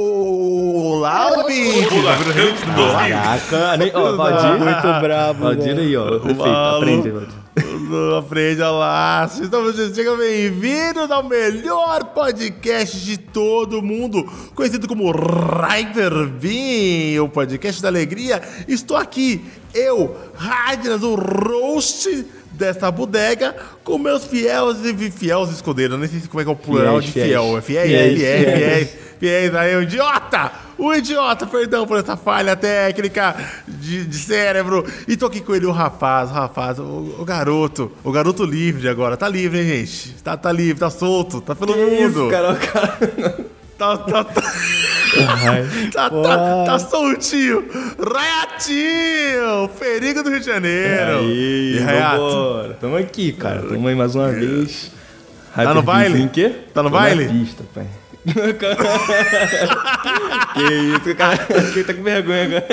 Olá, ouvinte! Caraca, nem, ó, Valdir. Muito brabo, Valdir aí, ó. Perfeito, aprende, Valdir. Não aprende a lá. Sejam bem-vindos ao melhor podcast de todo mundo, conhecido como Riper Bean, o podcast da alegria. Estou aqui, eu, Radnas, o roast dessa bodega, com meus fiéis e fiéis escudeiros. Nem sei como é que é o plural de fiéis. fiel. É fiéis, Fiéis, fiéis, fiéis, fiéis. fiéis. Aí, idiota! O idiota, perdão por essa falha técnica de, de cérebro. E tô aqui com ele, o rapaz, o rapaz, o, o garoto. O garoto livre agora. Tá livre, hein, gente? Tá, tá livre, tá solto, tá pelo Que mundo. isso, cara, o cara. Tá, tá, tá, tá, tá, tá soltinho. Raiatinho, perigo do Rio de Janeiro. Aí, e Raiato? vambora. Tamo aqui, cara. Tamo aí mais uma vez. Tá no baile? Em quê? Tá no Tô baile? Na pista, pai. que isso, cara. Quem tá com vergonha agora?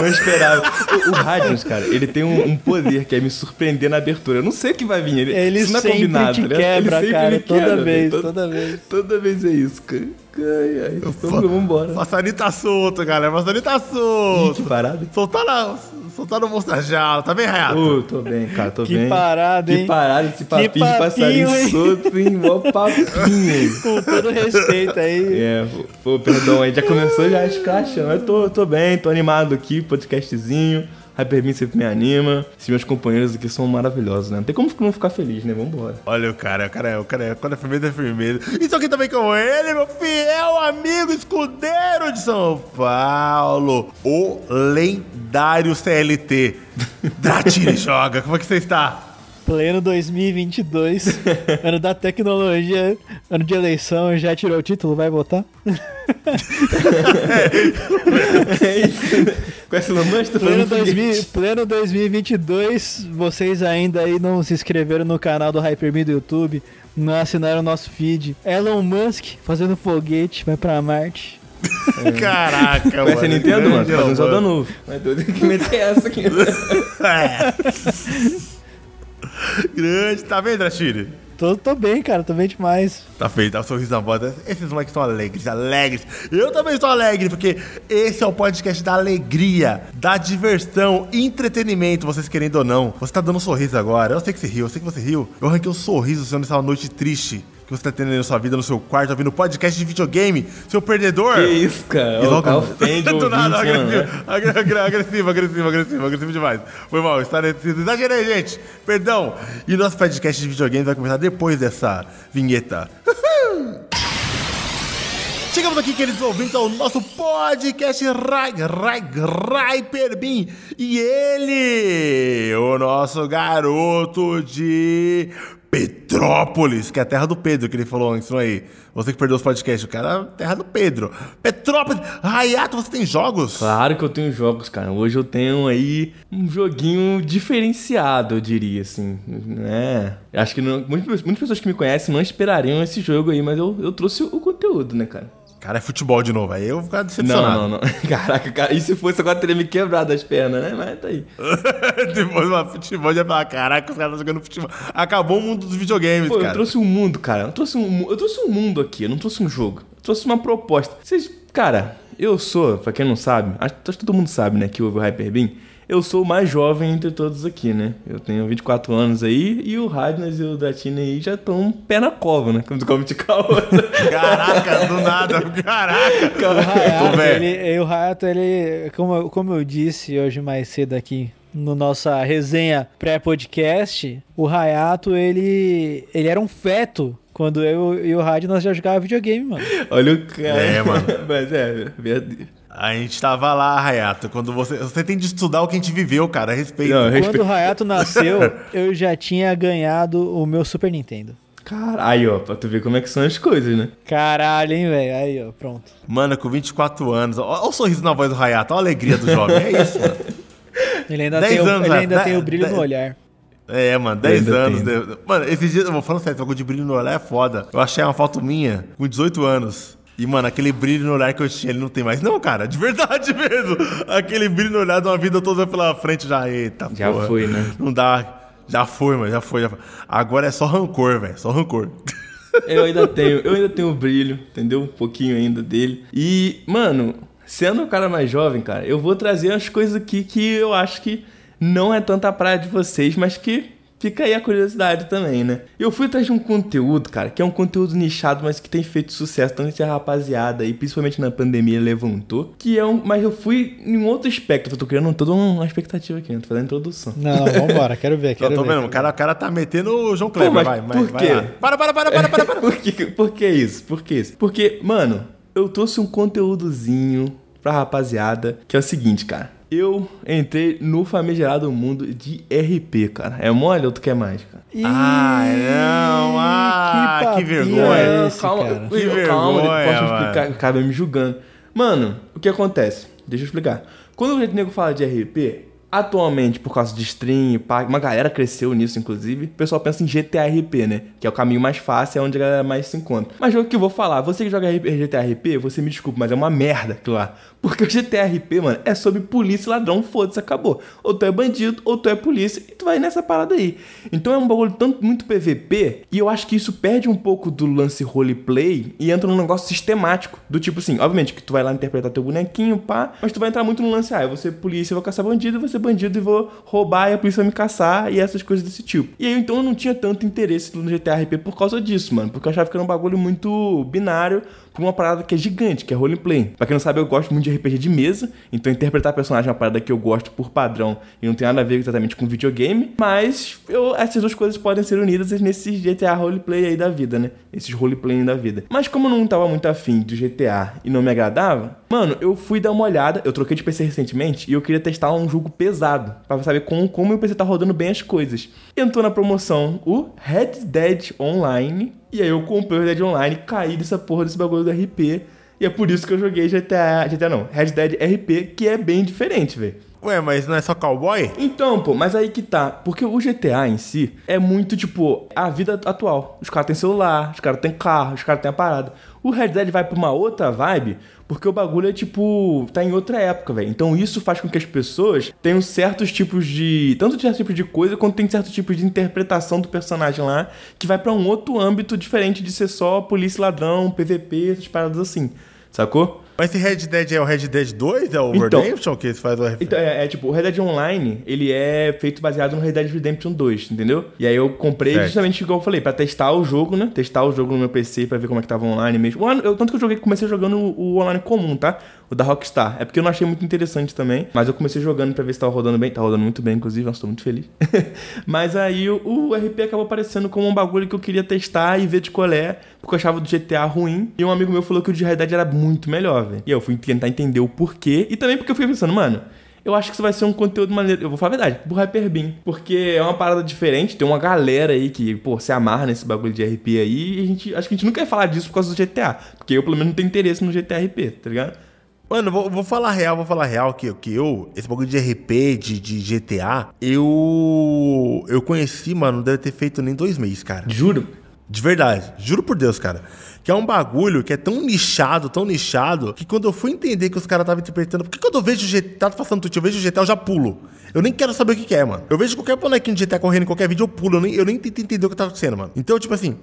Não esperava. O, o Radius, cara, ele tem um, um poder que é me surpreender na abertura. Eu não sei o que vai vir. Ele, Ele isso não é sempre combinado, te tá ligado? Ele quebra, sempre cara, me toda quebra, vez, velho. toda vez. Toda vez é isso, cara. Ai, ai. Então, vambora. Passarinho tá solto, galera. Passarinho tá Ih, solto. que parada. Soltaram, soltaram o mostra jala. Tá bem, Raiato? Ô, tô bem, cara, tô Que bem. parada, Que hein? parada esse papinho de passarinho hein? solto, hein? Mó papinho, hein? Com todo respeito aí. É, pô, perdão, aí já começou já escrachando. Eu tô, tô bem, tô animado aqui, podcastzinho. Hyperbeam sempre me anima. Esses meus companheiros aqui são maravilhosos, né? Não tem como não ficar feliz, né? Vambora. Olha o cara, o cara é, o cara é, quando é firmeza, é firmeza. E tô aqui também com ele, meu fiel amigo escudeiro de São Paulo, o lendário CLT. Dratini joga, como é que você está? Pleno 2022, ano da tecnologia, ano de eleição, já tirou o título, vai votar? É isso, né? Com essa lamãs, tô Pleno, falando 2000, pleno 2022, vocês ainda aí não se inscreveram no canal do Hyperme do YouTube, não assinaram o nosso feed. Elon Musk fazendo foguete, vai pra Marte. Caraca, mano. Conhece a Nintendo, mano? grande Faz Elon Zelda Musk. novo. Mas tenho que meter essa aqui. Grande, tá vendo, Dratini? Tô, tô bem, cara, tô bem demais. Tá feito, tá um sorriso na voz. Esses moleques estão alegres, alegres. Eu também estou alegre, porque esse é o podcast da alegria, da diversão, entretenimento, vocês querendo ou não. Você tá dando um sorriso agora. Eu sei que você riu, eu sei que você riu. Eu arranquei um sorriso seu nessa noite triste que você tá tendo aí na sua vida, no seu quarto, ouvindo podcast de videogame, seu perdedor. Que isso, cara? E logo... ofende Do nada, mano, agressivo, agressivo, agressivo, agressivo, agressivo demais. Foi mal. Exagerei, gente. Perdão. E nosso podcast de videogame vai começar depois dessa vinheta. Chegamos aqui, queridos ouvintes, ao nosso podcast Rai, Rai, Hyperbin. E ele, o nosso garoto de Petrópolis, que é a terra do Pedro, que ele falou antes, não aí. Você que perdeu os podcasts, o cara é terra do Pedro. Petrópolis, Rayato, você tem jogos? Claro que eu tenho jogos, cara. Hoje eu tenho aí um joguinho diferenciado, eu diria, assim. né? Acho que não- muitas, muitas pessoas que me conhecem não esperariam esse jogo aí, mas eu, eu trouxe o conteúdo, né, cara? Cara, é futebol de novo, aí eu vou ficar decepcionado. Não, não, não. Caraca, cara, e se fosse agora teria me quebrado as pernas, né? Mas tá aí. Depois lá, futebol, já falar, caraca, os caras estão jogando futebol. Acabou o mundo dos videogames, Pô, cara. eu trouxe um mundo, cara. Eu trouxe um, eu trouxe um mundo aqui, eu não trouxe um jogo. Eu trouxe uma proposta. Vocês, cara, eu sou, pra quem não sabe, acho que todo mundo sabe, né, que ouve o Hyperbeam. Eu sou o mais jovem entre todos aqui, né? Eu tenho 24 anos aí e o Radnas e o Dratini aí já estão pé na cova, né? Como como de caô. Caraca, do nada, caraca. O Hayato, ele, o Hayato, ele, como, eu- como eu disse hoje mais cedo aqui no nossa resenha pré-podcast, o Hayato, ele, ele era um feto quando eu e o Rádio nós já jogávamos videogame, mano. Olha o cara. É, mano. Mas é, verdade. A gente tava lá, Rayato, quando você... Você tem de estudar o que a gente viveu, cara, respeito. Não, respe- Quando o Hayato nasceu, eu já tinha ganhado o meu Super Nintendo. Caralho, ó, pra tu ver como é que são as coisas, né? Caralho, hein, velho? Aí, ó, pronto. Mano, com 24 anos, olha o sorriso na voz do Rayato, olha a alegria do jovem, é isso, mano. Ele ainda, Dez tem, o, anos, ele né? ainda tem Dez- o brilho no dez- olhar. É, mano, 10 ainda anos. tenho. Mano, esses dias, eu vou falando sério, esse bagulho de brilho no olhar é foda. Eu achei uma foto minha com 18 anos. E, mano, aquele brilho no olhar que eu tinha, ele não tem mais. Não, cara, de verdade mesmo. Aquele brilho no olhar de uma vida toda pela frente já. Eita, Já porra. foi, né? Não dá. Já foi, mano, já foi, já foi. Agora é só rancor, velho. Só rancor. Eu ainda tenho, eu ainda tenho brilho, entendeu? Um pouquinho ainda dele. E, mano, sendo o cara mais jovem, cara, eu vou trazer as coisas aqui que eu acho que não é tanta praia de vocês, mas que Fica aí a curiosidade também, né? Eu fui atrás de um conteúdo, cara, que é um conteúdo nichado, mas que tem feito sucesso tanto entre a rapaziada e principalmente na pandemia levantou. Que é um. Mas eu fui em um outro espectro. Eu tô criando toda uma expectativa aqui, né? Tô fazendo a introdução. Não, não, vambora, quero ver, quero Eu tô ver. vendo, o cara, o cara tá metendo o João Kleber, mas vai, vai, por vai quê? lá. Para, para, para, para, para, para. por, que, por que isso? Por que isso? Porque, mano, eu trouxe um conteúdozinho pra rapaziada que é o seguinte, cara. Eu entrei no famigerado mundo de RP, cara. É mole ou tu quer mais, cara? Ih, Ai, não, ah, que papinho vergonha. é esse, calma, cara? eu- Que calma, vergonha, posso mano. explicar, acaba me julgando. Mano, o que acontece? Deixa eu explicar. Quando o nego fala de RP, atualmente, por causa de stream, uma galera cresceu nisso, inclusive, o pessoal pensa em GTA RP, né? Que é o caminho mais fácil, é onde a galera mais se encontra. Mas o que eu vou falar, você que joga RP GTA RP, você me desculpa, mas é uma merda aquilo lá. Porque o GTA RP, mano, é sobre polícia e ladrão, foda-se, acabou. Ou tu é bandido, ou tu é polícia, e tu vai nessa parada aí. Então é um bagulho tanto muito PVP, e eu acho que isso perde um pouco do lance roleplay e entra num negócio sistemático. Do tipo assim, obviamente que tu vai lá interpretar teu bonequinho, pá, mas tu vai entrar muito no lance, ah, eu vou ser polícia, eu vou caçar bandido, eu vou ser bandido e vou roubar e a polícia vai me caçar e essas coisas desse tipo. E aí então eu não tinha tanto interesse no GTA RP por causa disso, mano, porque eu achava que era um bagulho muito binário pra uma parada que é gigante, que é roleplay. Pra quem não sabe, eu gosto muito de RPG de mesa, então interpretar personagem é uma parada que eu gosto por padrão e não tem nada a ver exatamente com videogame, mas eu, essas duas coisas podem ser unidas nesse GTA roleplay aí da vida, né? Esses roleplay da vida. Mas como eu não tava muito afim do GTA e não me agradava, mano, eu fui dar uma olhada, eu troquei de PC recentemente e eu queria testar um jogo pesado, pra saber como, como meu PC tá rodando bem as coisas. Entrou na promoção o Red Dead Online, e aí eu comprei o Red Dead Online, caí dessa porra desse bagulho do RP, e é por isso que eu joguei GTA, GTA não, Red Dead RP, que é bem diferente, velho. Ué, mas não é só cowboy? Então, pô, mas aí que tá. Porque o GTA em si é muito, tipo, a vida atual. Os caras têm celular, os caras têm carro, os caras têm a parada. O Red Dead vai pra uma outra vibe, porque o bagulho é, tipo, tá em outra época, velho. Então isso faz com que as pessoas tenham certos tipos de. Tanto certos tipos de coisa, quanto tem certos tipos de interpretação do personagem lá, que vai pra um outro âmbito diferente de ser só polícia ladrão, PVP, essas paradas assim. Sacou? Mas esse Red Dead é o Red Dead 2? É o Então. Redemption que faz o RP? Então, é, é, tipo, o Red Dead Online, ele é feito baseado no Red Dead Redemption 2, entendeu? E aí eu comprei Certo. justamente igual eu falei, pra testar o jogo, né? Testar o jogo no meu PC pra ver como é que tava online mesmo. O Eu, tanto que eu joguei, comecei jogando o, o online comum, tá? O da Rockstar. É porque eu não achei muito interessante também, mas eu comecei jogando pra ver se tava rodando bem. Tá rodando muito bem, inclusive, nossa, tô muito feliz. mas aí o, o RP acabou aparecendo como um bagulho que eu queria testar e ver de qual é, porque eu achava do GTA ruim. E um amigo meu falou que o de Dead era muito melhor, velho. E eu fui tentar entender o porquê. E também porque eu fiquei pensando, mano, eu acho que isso vai ser um conteúdo maneiro. Eu vou falar a verdade, pro Hyperbin. Porque é uma parada diferente. Tem uma galera aí que, pô, se amarra nesse bagulho de RP aí. E a gente, acho que a gente nunca ia falar disso por causa do GTA. Porque eu, pelo menos, não tenho interesse no GTA RP, tá ligado? Mano, vou, vou falar real, vou falar real que, que eu, esse bagulho de RP, de, de GTA, eu. Eu conheci, mano, não deve ter feito nem dois meses, cara. Juro. De verdade, juro por Deus, cara. Que é um bagulho que é tão nichado, tão nichado, que quando eu fui entender que os caras estavam interpretando. Por que quando eu vejo o GTA, tá passando tudo, eu vejo o GTA, eu já pulo. Eu nem quero saber o que, que é, mano. Eu vejo qualquer bonequinho de GTA correndo em qualquer vídeo, eu pulo. Eu nem, eu nem tento entender o que tá acontecendo, mano. Então, tipo assim.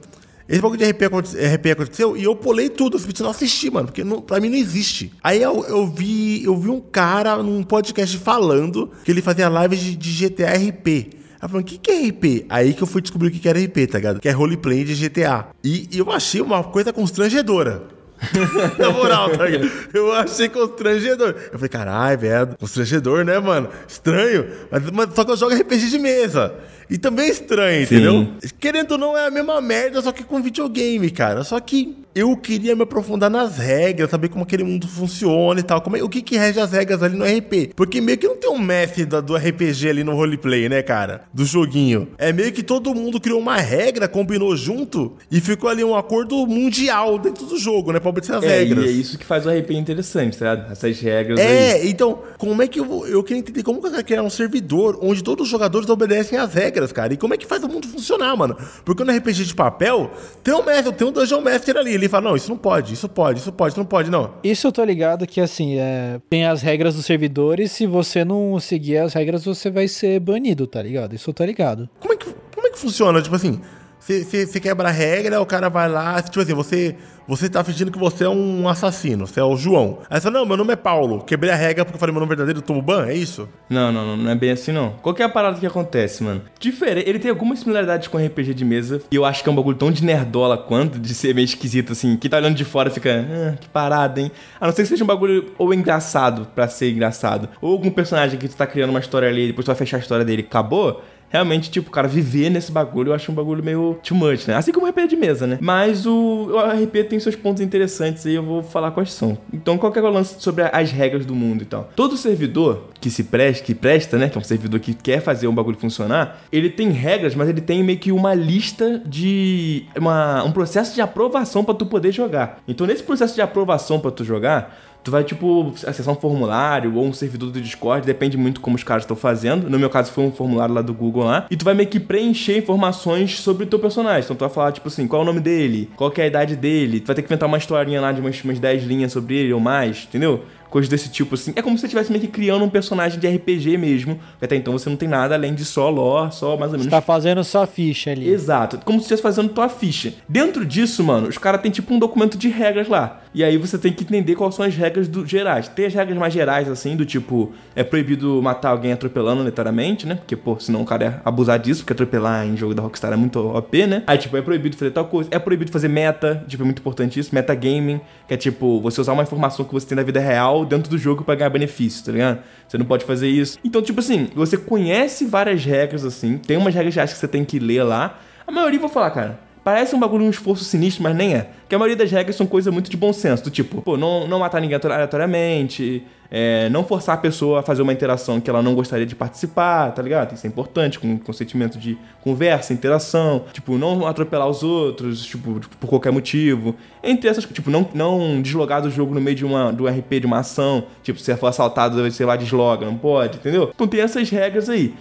Esse bagulho de RP, RP aconteceu e eu pulei tudo, eu não assisti, mano, porque não, pra mim não existe. Aí eu, eu vi eu vi um cara num podcast falando que ele fazia lives de, de GTA RP. Eu falei, o que, que é RP? Aí que eu fui descobrir o que, que era RP, tá ligado? Que é roleplay de GTA. E, e eu achei uma coisa constrangedora. Na moral, tá ligado? Eu achei constrangedor. Eu falei, caralho, velho, constrangedor, né, mano? Estranho. Mas, mas só que eu jogo RPG de mesa. E também é estranho, Sim. entendeu? Querendo ou não, é a mesma merda, só que com videogame, cara. Só que eu queria me aprofundar nas regras, saber como aquele mundo funciona e tal. Como é- o que que rege as regras ali no RP. Porque meio que não tem um mestre da- do RPG ali no roleplay, né, cara? Do joguinho. É meio que todo mundo criou uma regra, combinou junto e ficou ali um acordo mundial dentro do jogo, né? Pra obedecer as É, regras. e é isso que faz o RP interessante, tá ligado? Essas regras aí. É, então, como é que eu vou. Eu queria entender como que eu quero criar um servidor onde todos os jogadores obedecem às regras, cara. E como é que faz o mundo funcionar, mano? Porque no RPG de papel, tem um mestre, tem um Dungeon Master ali. Ele fala, não, isso não pode, isso pode, isso pode, isso não pode, não. Isso eu tô ligado que, assim, é, tem as regras dos servidores, se você não seguir as regras, você vai ser banido, tá ligado? Isso eu tô ligado. Como é que, como é que funciona? Tipo assim, você quebra a regra, o cara vai lá, tipo assim, você, você tá fingindo que você é um assassino, você é o João. Aí você fala, não, meu nome é Paulo, quebrei a regra porque eu falei meu nome verdadeiro, tomo ban, é isso? Não, não, não, não é bem assim não. Qual que é a parada que acontece, mano? Diferente, ele tem algumas similaridades com RPG de mesa, e eu acho que é um bagulho tão de nerdola quanto, de ser meio esquisito, assim, que tá olhando de fora fica, ah, que parada, hein? A não ser que seja um bagulho ou engraçado pra ser engraçado, ou algum personagem que tu tá criando uma história ali, depois tu vai fechar a história dele, acabou realmente, tipo, cara viver nesse bagulho, eu acho um bagulho meio too much, né? Assim como o RP de mesa, né? Mas o, o RP tem seus pontos interessantes e eu vou falar quais são. Então, qual que é o lance sobre as regras do mundo e tal? Todo servidor que se presta, que presta, né? Que é um servidor que quer fazer um bagulho funcionar, ele tem regras, mas ele tem meio que uma lista de. Uma, um processo de aprovação para tu poder jogar. Então, nesse processo de aprovação para tu jogar, Tu vai, tipo, acessar um formulário ou um servidor do Discord, depende muito como os caras estão fazendo. No meu caso, foi um formulário lá do Google lá. E tu vai meio que preencher informações sobre o teu personagem. Então tu vai falar, tipo assim, qual é o nome dele, qual é a idade dele. Tu vai ter que inventar uma historinha lá de umas, umas 10 linhas sobre ele ou mais, entendeu? coisas desse tipo, assim. É como se você estivesse meio que criando um personagem de RPG mesmo. Até então você não tem nada além de só lore, só mais ou menos. Você tá fazendo sua ficha ali. Exato. Como se estivesse fazendo tua ficha. Dentro disso, mano, os caras têm tipo um documento de regras lá. E aí você tem que entender quais são as regras do, gerais. Tem as regras mais gerais, assim, do tipo, é proibido matar alguém atropelando, literalmente, né? Porque, pô, senão o cara é abusar disso, porque atropelar em jogo da Rockstar é muito OP, né? Aí, tipo, é proibido fazer tal coisa. É proibido fazer meta, tipo, é muito importante isso. Metagaming, que é tipo, você usar uma informação que você tem da vida real dentro do jogo para ganhar benefício, tá ligado? Você não pode fazer isso. Então, tipo assim, você conhece várias regras, assim, tem umas regras que você tem que ler lá. A maioria, vou falar, cara, Parece um bagulho, um esforço sinistro, mas nem é. Porque a maioria das regras são coisas muito de bom senso. Do tipo, pô, não, não matar ninguém aleatoriamente, é, não forçar a pessoa a fazer uma interação que ela não gostaria de participar, tá ligado? Isso é importante, com consentimento de conversa, interação. Tipo, não atropelar os outros, tipo, por qualquer motivo. Entre essas, tipo, não, não deslogar do jogo no meio de uma, do RP, de uma ação. Tipo, se você for assaltado, sei lá, desloga, não pode, entendeu? Então tem essas regras aí.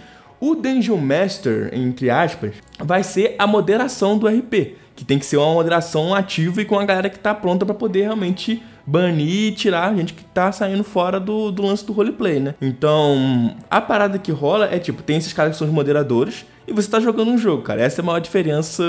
O Dungeon Master, entre aspas, vai ser a moderação do RP, que tem que ser uma moderação ativa e com a galera que tá pronta para poder realmente banir e tirar a gente que tá saindo fora do, do lance do roleplay, né? Então, a parada que rola é tipo, tem esses caras que são os moderadores, e você tá jogando um jogo, cara. Essa é a maior diferença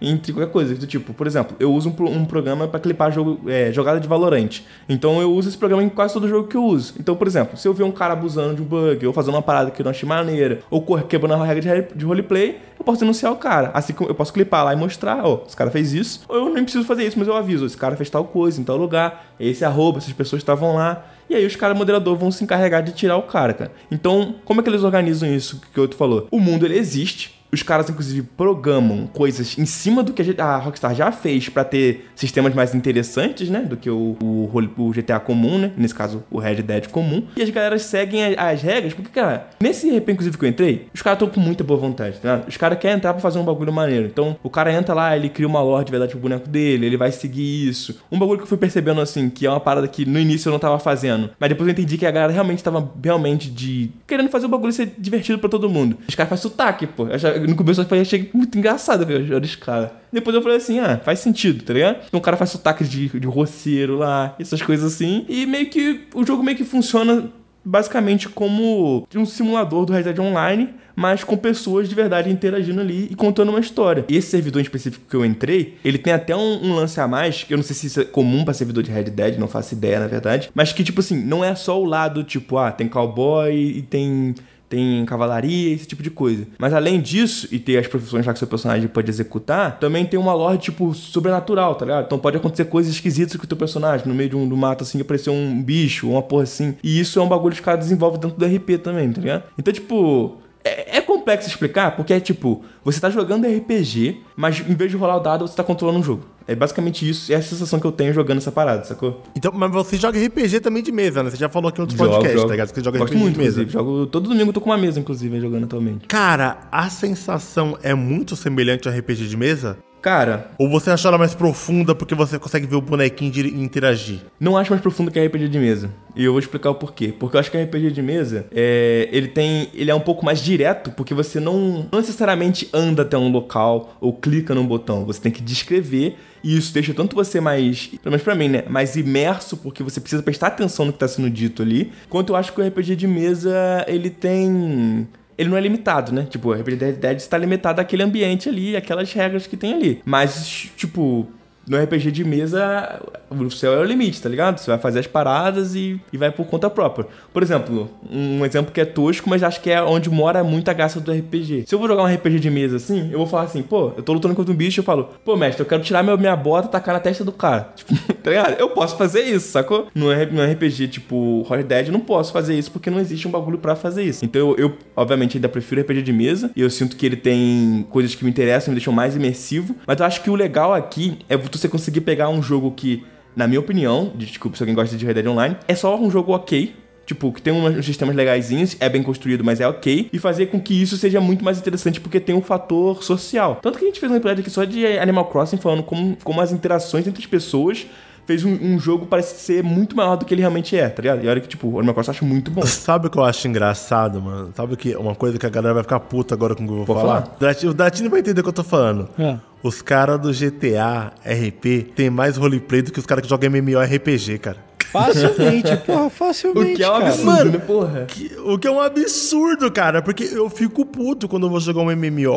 entre qualquer coisa. Tipo, por exemplo, eu uso um, um programa para clipar jogo, é, jogada de Valorante. Então eu uso esse programa em quase todo jogo que eu uso. Então, por exemplo, se eu ver um cara abusando de um bug, ou fazendo uma parada que eu não achei maneira, ou quebrando a regra de, roleplay, eu posso denunciar o cara. Assim que eu posso clipar lá e mostrar, ó, oh, esse cara fez isso. Ou eu nem preciso fazer isso, mas eu aviso, esse cara fez tal coisa em tal lugar, esse arroba, essas pessoas estavam lá. E aí os caras moderador vão se encarregar de tirar o cara, cara. Então, como é que eles organizam isso que o outro falou? O mundo ele existe, os caras, inclusive, programam coisas em cima do que a Rockstar já fez para ter sistemas mais interessantes, né? Do que o, o, o, GTA comum, né? Nesse caso, o Red Dead comum. E as galeras seguem as, as regras, porque, cara, nesse RP, inclusive, que eu entrei, os caras estão com muita boa vontade, tá? Os caras querem entrar pra fazer um bagulho maneiro. Então, o cara entra lá, ele cria uma lore de verdade pro boneco dele, ele vai seguir isso. Um bagulho que eu fui percebendo, assim, que é uma parada que no início eu não tava fazendo, mas depois eu entendi que a galera realmente tava realmente de... querendo fazer o bagulho ser divertido para todo mundo. Os caras fazem sotaque, pô. Eu no começo eu achei muito engraçado ver os caras. Depois eu falei assim, ah, faz sentido, tá ligado? Então o cara faz sotaque de, de roceiro lá, essas coisas assim. E meio que o jogo meio que funciona basicamente como um simulador do Red Dead Online, mas com pessoas de verdade interagindo ali e contando uma história. Esse servidor em específico que eu entrei, ele tem até um, um lance a mais, que eu não sei se isso é comum para servidor de Red Dead, não faço ideia na verdade, mas que tipo assim, não é só o lado tipo, ah, tem cowboy e tem tem cavalaria, esse tipo de coisa. Mas além disso, e ter as profissões lá que seu personagem pode executar, também tem uma lore, tipo, sobrenatural, tá ligado? Então pode acontecer coisas esquisitas com o teu personagem, no meio de um, do mato, assim, aparecer um bicho, uma porra assim. E isso é um bagulho que os caras desenvolvem dentro do RP também, tá ligado? Então, tipo, é, é, complexo explicar, porque é tipo, você tá jogando RPG, mas em vez de rolar o dado, você tá controlando um jogo. É basicamente isso, é a sensação que eu tenho jogando essa parada, sacou? Então, mas você joga RPG também de mesa, né? Você já falou aqui no outro podcast, jogo. tá ligado? Você joga Gosto RPG muito, de mesa. Jogo, todo domingo eu tô com uma mesa, inclusive, jogando atualmente. Cara, a sensação é muito semelhante ao RPG de mesa? Cara, Ou você achou ela mais profunda porque você consegue ver o bonequinho interagir? não acho mais profundo que RPG de mesa. E eu vou explicar o porquê. Porque eu acho que RPG de mesa, é, ele tem. Ele é um pouco mais direto, porque você não, não necessariamente anda até um local ou clica num botão. Você tem que descrever. E isso deixa tanto você mais, pelo menos pra mim, né? Mais imerso, porque você precisa prestar atenção no que tá sendo dito ali. Quanto eu acho que o RPG de mesa, ele tem ele não é limitado, né? Tipo, Dead Dead está limitado àquele ambiente ali, aquelas regras que tem ali. Mas, tipo, no RPG de mesa, o céu é o limite, tá ligado? Você vai fazer as paradas e, e vai por conta própria. Por exemplo, um exemplo que é tosco, mas acho que é onde mora muita graça do RPG. Se eu vou jogar um RPG de mesa assim, eu vou falar assim, pô, eu tô lutando contra um bicho, eu falo, pô, mestre, eu quero tirar meu, minha bota e tacar na testa do cara. Tipo, tá ligado? Eu posso fazer isso, sacou? No, RPG, tipo, Horror Dead, eu não posso fazer isso porque não existe um bagulho pra fazer isso. Então eu, eu, obviamente, ainda prefiro RPG de mesa e eu sinto que ele tem coisas que me interessam, me deixam mais imersivo. Mas eu acho que o legal aqui é você conseguir pegar um jogo que, na minha opinião, desculpa se alguém gosta de Red Dead Online, é só um jogo ok. Tipo, que tem uns sistemas legaisinhos, é bem construído, mas é ok. E fazer com que isso seja muito mais interessante, porque tem um fator social. Tanto que a gente fez um episódio aqui só de Animal Crossing, falando como, como as interações entre as pessoas fez um, um jogo parecer ser muito maior do que ele realmente é, tá ligado? E olha que, tipo, o Animal Crossing eu acho muito bom. Sabe o que eu acho engraçado, mano? Sabe o que uma coisa que a galera vai ficar puta agora com o que eu vou Pode falar? falar. Dati- O Datini vai entender o que eu tô falando. É. Os caras do GTA RP tem mais roleplay do que os caras que jogam MMORPG, cara. Facilmente, porra, O facilmente. que é um cara. absurdo, Mano, né, porra? Que- o que é um absurdo, cara, porque eu fico puto quando eu vou jogar um MMO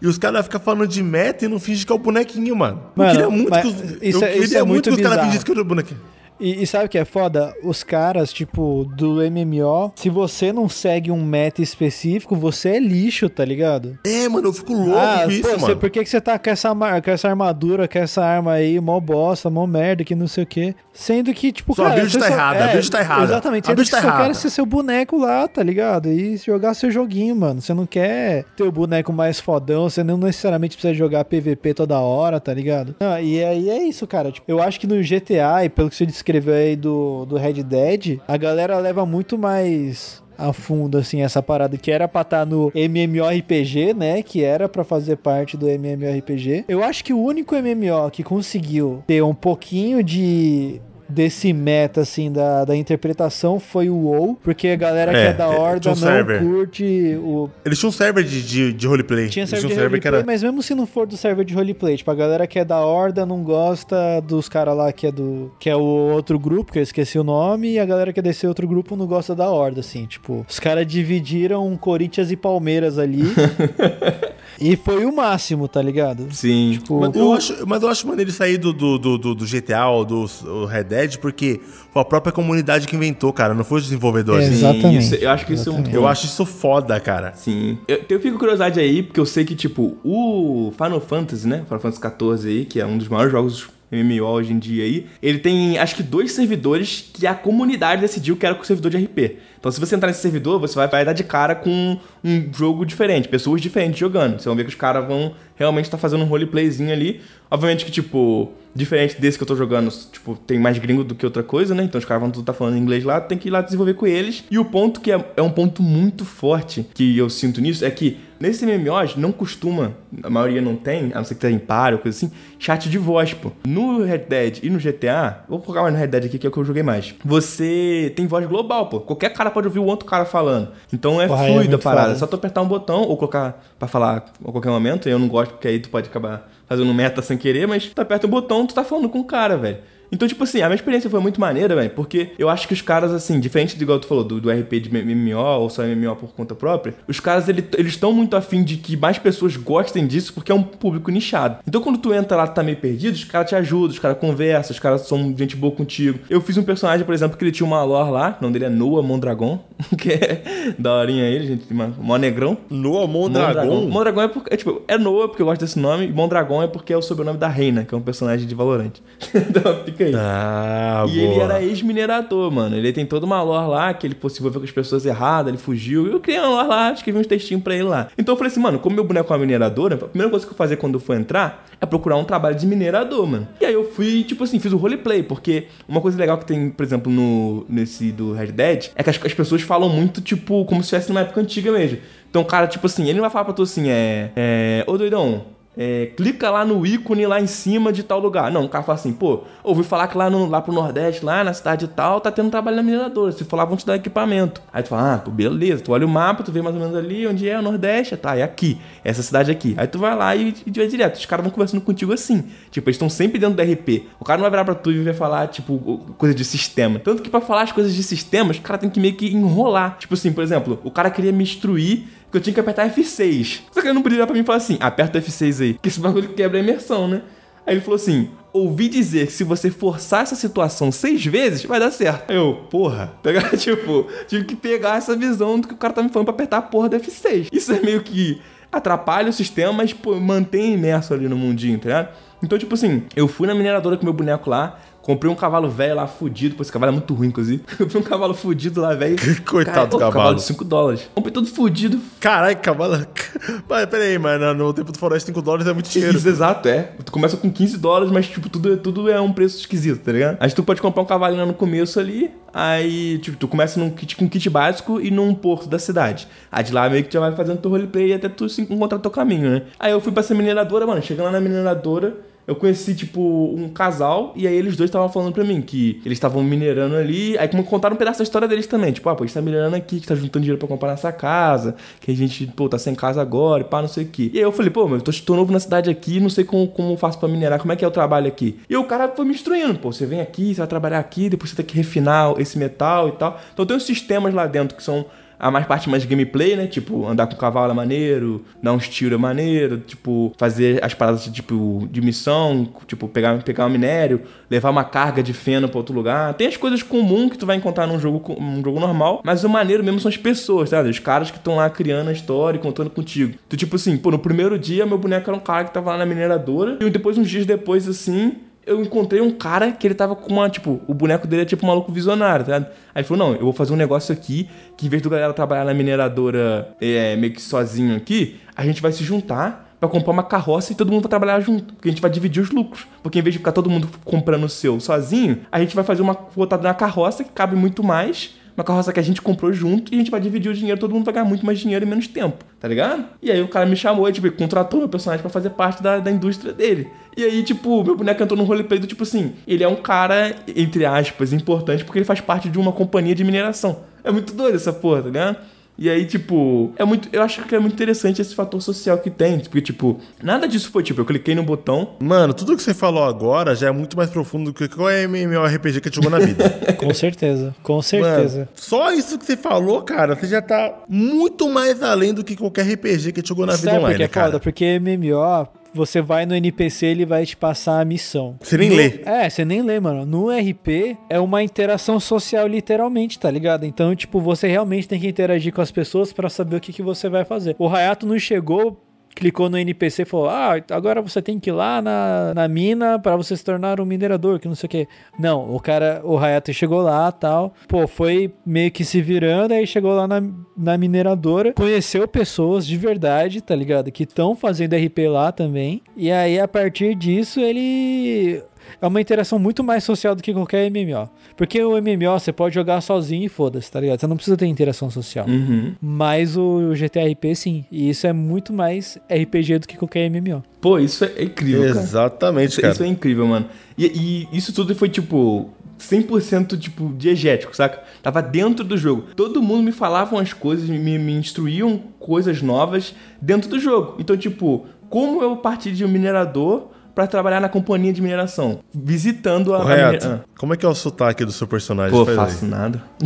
e os caras ficam falando de meta e não fingem que é o bonequinho, mano. Mano, eu queria muito mas que os, isso eu é- isso queria é muito muito que os caras fingissem que eu era o bonequinho. E, e sabe o que é foda? Os caras, tipo, do MMO, se você não segue um meta específico, você é lixo, tá ligado? É, mano, eu fico louco ah, com isso, pô, você- mano. por que, que você tá com essa, com essa armadura, com essa arma aí, mó bosta, mó merda, que não sei o quê. Sendo que, tipo, Sua cara, build você tá só- errada, a build tá errada. Exatamente, A build tá você só quer errada. ser seu boneco lá, tá ligado? E jogar seu joguinho, mano. Você não quer ter o boneco mais fodão, você não necessariamente precisa jogar PVP toda hora, tá ligado? Não, e aí é isso, cara. Tipo, eu acho que no GTA, e pelo que você descreveu aí do, do Red Dead, a galera leva muito mais a fundo, assim, essa parada que era pra estar no MMORPG, né? Que era pra fazer parte do MMORPG. Eu acho que o único MMO que conseguiu ter um pouquinho de desse meta, assim, da, da interpretação foi o WoW, porque a galera que É, é da é, Horda tinha um não server. curte o... Eles tinham um server de, de, de roleplay. Tinha server de tinham um server roleplay, mas mesmo se não for do server de roleplay, tipo, a galera que é da Horda não gosta dos caras lá que é do... que é o outro grupo, que eu esqueci o nome, e a galera que é desse outro grupo não gosta da Horda, assim, tipo... Os caras dividiram Corinthians e Palmeiras ali, e foi o máximo, tá ligado? Sim. Tipo, Mas eu, acho, mas eu acho maneiro sair do, do, do, do- GTA ou do o Red Dead, porque foi a própria comunidade que inventou, cara, não foi os desenvolvedores. É, Sim, exatamente, isso- eu acho que isso é um exatamente. Eu acho isso foda, cara. Sim. Eu, eu fico com curiosidade aí, porque eu sei que, tipo, o Final Fantasy, né? Final Fantasy XIV aí, que é um dos maiores jogos MMO hoje em dia aí, ele tem acho que dois servidores que a comunidade decidiu que era com o servidor de RP. Então, se você entrar nesse servidor, você vai, vai dar de cara com um jogo diferente, pessoas diferentes jogando. Vocês vão ver que os caras vão realmente estar fazendo um roleplayzinho ali. Obviamente que, tipo, diferente desse que eu tô jogando, tipo, tem mais gringo do que outra coisa, né? Então os caras vão estar falando inglês lá, tem que ir lá desenvolver com eles. E o ponto que é, é um ponto muito forte que eu sinto nisso é que nesses MMOs não costuma, a maioria não tem, a não ser que tenha em par ou coisa assim, chat de voz, pô. No Red Dead e no GTA, vou colocar mais no Red Dead aqui que é o que eu joguei mais. Você tem voz global, pô. Qualquer cara pode ouvir o outro cara falando. Então é Porra, aí é fluida a parada. foda. É só tu apertar um botão ou colocar pra falar a qualquer momento. Eu não gosto porque aí tu pode acabar fazendo meta sem querer, mas tu aperta um botão, tu tá falando com o cara, velho. Então, tipo assim, a minha experiência foi muito maneira, velho, porque eu acho que os caras, assim, diferente do igual tu falou, do, do RP de MMO ou só MMO por conta própria, os caras, ele- eles estão muito afim de que mais pessoas gostem disso porque é um público nichado. Então, quando tu entra lá, tu tá meio perdido, os caras te ajudam, os caras conversam, os caras são gente boa contigo. Eu fiz um personagem, por exemplo, que ele tinha uma lore lá, o nome dele é Noah Mondragon, que é daorinha ele, gente, mó negrão. No Mondragon? Mondragon é, porque, é, tipo, é Noah porque eu gosto desse nome, e Mondragon é porque é o sobrenome da Reina, que é um personagem de Valorant. então Ah, e boa. ele era ex-minerador, mano. Ele tem toda uma lore lá, que ele pô, se envolveu com as pessoas erradas, ele fugiu. Eu criei uma lore lá, escrevi uns textinhos pra ele lá. Então eu falei assim, mano, como meu boneco é uma mineradora, a primeira coisa que eu fazer quando eu for entrar é procurar um trabalho de minerador, mano. E aí eu fui, tipo assim, fiz o roleplay, porque uma coisa legal que tem, por exemplo, no nesse do Red Dead, é que as, as pessoas falam muito, tipo, como se estivesse numa época antiga mesmo. Então o cara, tipo assim, ele não vai falar pra tu assim, é. é Ô doidão, é, clica lá no ícone lá em cima de tal lugar. Não, o cara fala assim, pô, ouvi falar que lá, no, lá pro Nordeste, lá na cidade tal, tá tendo trabalho na mineradora. Se lá, vão te dar equipamento. Aí tu fala, ah, pô, beleza. Tu olha o mapa, tu vê mais ou menos ali onde é o Nordeste. Tá, é aqui. Essa cidade aqui. Aí tu vai lá e, e vai direto. Os caras vão conversando contigo assim. Tipo, eles estão sempre dentro do RP. O cara não vai virar pra tu e vai falar, tipo, coisa de sistema. Tanto que pra falar as coisas de sistemas, o cara tem que meio que enrolar. Tipo assim, por exemplo, o cara queria me instruir que eu tinha que apertar F6. Só que ele não podia virar pra mim e falar assim, aperta F6 aí. Que esse bagulho quebra a imersão, né? Aí ele falou assim: ouvi dizer que se você forçar essa situação seis vezes, vai dar certo. Aí eu, porra, tipo, tive que pegar essa visão do que o cara tá me falando pra apertar a porra do F6. Isso é meio que atrapalha o sistema, mas pô, mantém imerso ali no mundinho, tá ligado? Então, tipo assim, eu fui na mineradora com meu boneco lá, Comprei um cavalo velho lá, fudido. Pô, esse cavalo é muito ruim, inclusive. Comprei um cavalo fudido lá, velho. Coitado do cavalo. cavalo de 5 dólares. Comprei todo fudido. Caralho, cavalo. Mas peraí, mano. No tempo do Floresta, 5 dólares é muito dinheiro. Isso, exato, é. Tu começa com 15 dólares, mas, tipo, tudo, tudo é um preço esquisito, tá ligado? Aí tu pode comprar um cavalinho lá no começo ali. Aí, tipo, tu começa num kit, com um kit básico e num porto da cidade. Aí de lá meio que tu já vai fazendo teu roleplay até tu encontrar teu caminho, né? Aí eu fui pra essa mineradora, mano. Chegando lá na mineradora eu conheci, tipo, um casal, e aí eles dois estavam falando pra mim que eles estavam minerando ali, aí contaram um pedaço da história deles também, tipo, ah, pô, a gente tá minerando aqui, que tá juntando dinheiro pra comprar essa casa, que a gente, pô, tá sem casa agora, e pá, não sei o quê. E aí eu falei, pô, mas eu tô, tô novo na cidade aqui, não sei como, como faço pra minerar, como é que é o trabalho aqui? E o cara foi me instruindo, pô, você vem aqui, você vai trabalhar aqui, depois você tem que refinar esse metal e tal. Então tem uns sistemas lá dentro que são a mais parte mais gameplay, né? Tipo, andar com o cavalo é maneiro, dar uns tiros é maneiro, tipo, fazer as paradas tipo, de missão, tipo, pegar, pegar um minério, levar uma carga de feno para outro lugar. Tem as coisas comuns que tu vai encontrar num jogo, num jogo normal, mas o maneiro mesmo são as pessoas, sabe? Os caras que estão lá criando a história e contando contigo. Tu, tipo assim, pô, no primeiro dia meu boneco era um cara que tava lá na mineradora, e depois, uns dias depois, assim, eu encontrei um cara que ele tava com uma, tipo, o boneco dele é tipo um maluco visionário, tá ligado? Aí ele falou, não, eu vou fazer um negócio aqui, que em vez do galera trabalhar na mineradora é, meio que sozinho aqui, a gente vai se juntar para comprar uma carroça e todo mundo vai trabalhar junto, porque a gente vai dividir os lucros. Porque em vez de ficar todo mundo comprando o seu sozinho, a gente vai fazer uma botada na carroça que cabe muito mais uma carroça que a gente comprou junto e a gente vai dividir o dinheiro, todo mundo vai ganhar muito mais dinheiro em menos tempo, tá ligado? E aí o cara me chamou e, tipo, contratou meu personagem para fazer parte da, da indústria dele. E aí, tipo, meu boneco entrou no roleplay do tipo assim, ele é um cara, entre aspas, importante porque ele faz parte de uma companhia de mineração. É muito doido essa porra, tá ligado? E aí, tipo, é muito. Eu acho que é muito interessante esse fator social que tem. Porque, tipo, nada disso foi, tipo, eu cliquei no botão. Mano, tudo que você falou agora já é muito mais profundo do que qual é MMORPG que jogou na vida. com certeza, com certeza. Mano, só isso que você falou, cara, você já tá muito mais além do que qualquer RPG que jogou na Sabe vida online. Porque é cara. foda, porque MMO você vai no NPC, ele vai te passar a missão. Você nem no, lê. É, você nem lê, mano. No RP é uma interação social literalmente, tá ligado? Então, tipo, você realmente tem que interagir com as pessoas para saber o que, que você vai fazer. O Hayato não chegou clicou no NPC e falou: Ah, agora você tem que ir lá na, na mina para você se tornar um minerador, que não sei o que. Não, o cara, o Hayato chegou lá tal. Pô, foi meio que se virando, aí chegou lá na, na mineradora, conheceu pessoas de verdade, tá ligado? Que estão fazendo RP lá também. E aí, a partir disso, ele é uma interação muito mais social do que qualquer MMO. Porque o MMO você pode jogar sozinho e foda-se, tá ligado? Você não precisa ter interação social. Uhum. Mas o GTRP sim. E isso é muito mais RPG do que qualquer MMO. Pô, isso é incrível, cara. Exatamente, cara. Isso é incrível, mano. E, e isso tudo foi tipo 100% tipo diegético, saca? Tava dentro do jogo. Todo mundo me falava umas coisas, me, me instruíam coisas novas dentro do jogo. Então, tipo, como eu parti de um minerador para trabalhar na companhia de mineração, visitando a, Correto. a ah. Como é que é o sotaque do seu personagem? Pô, Faz faço aí. nada.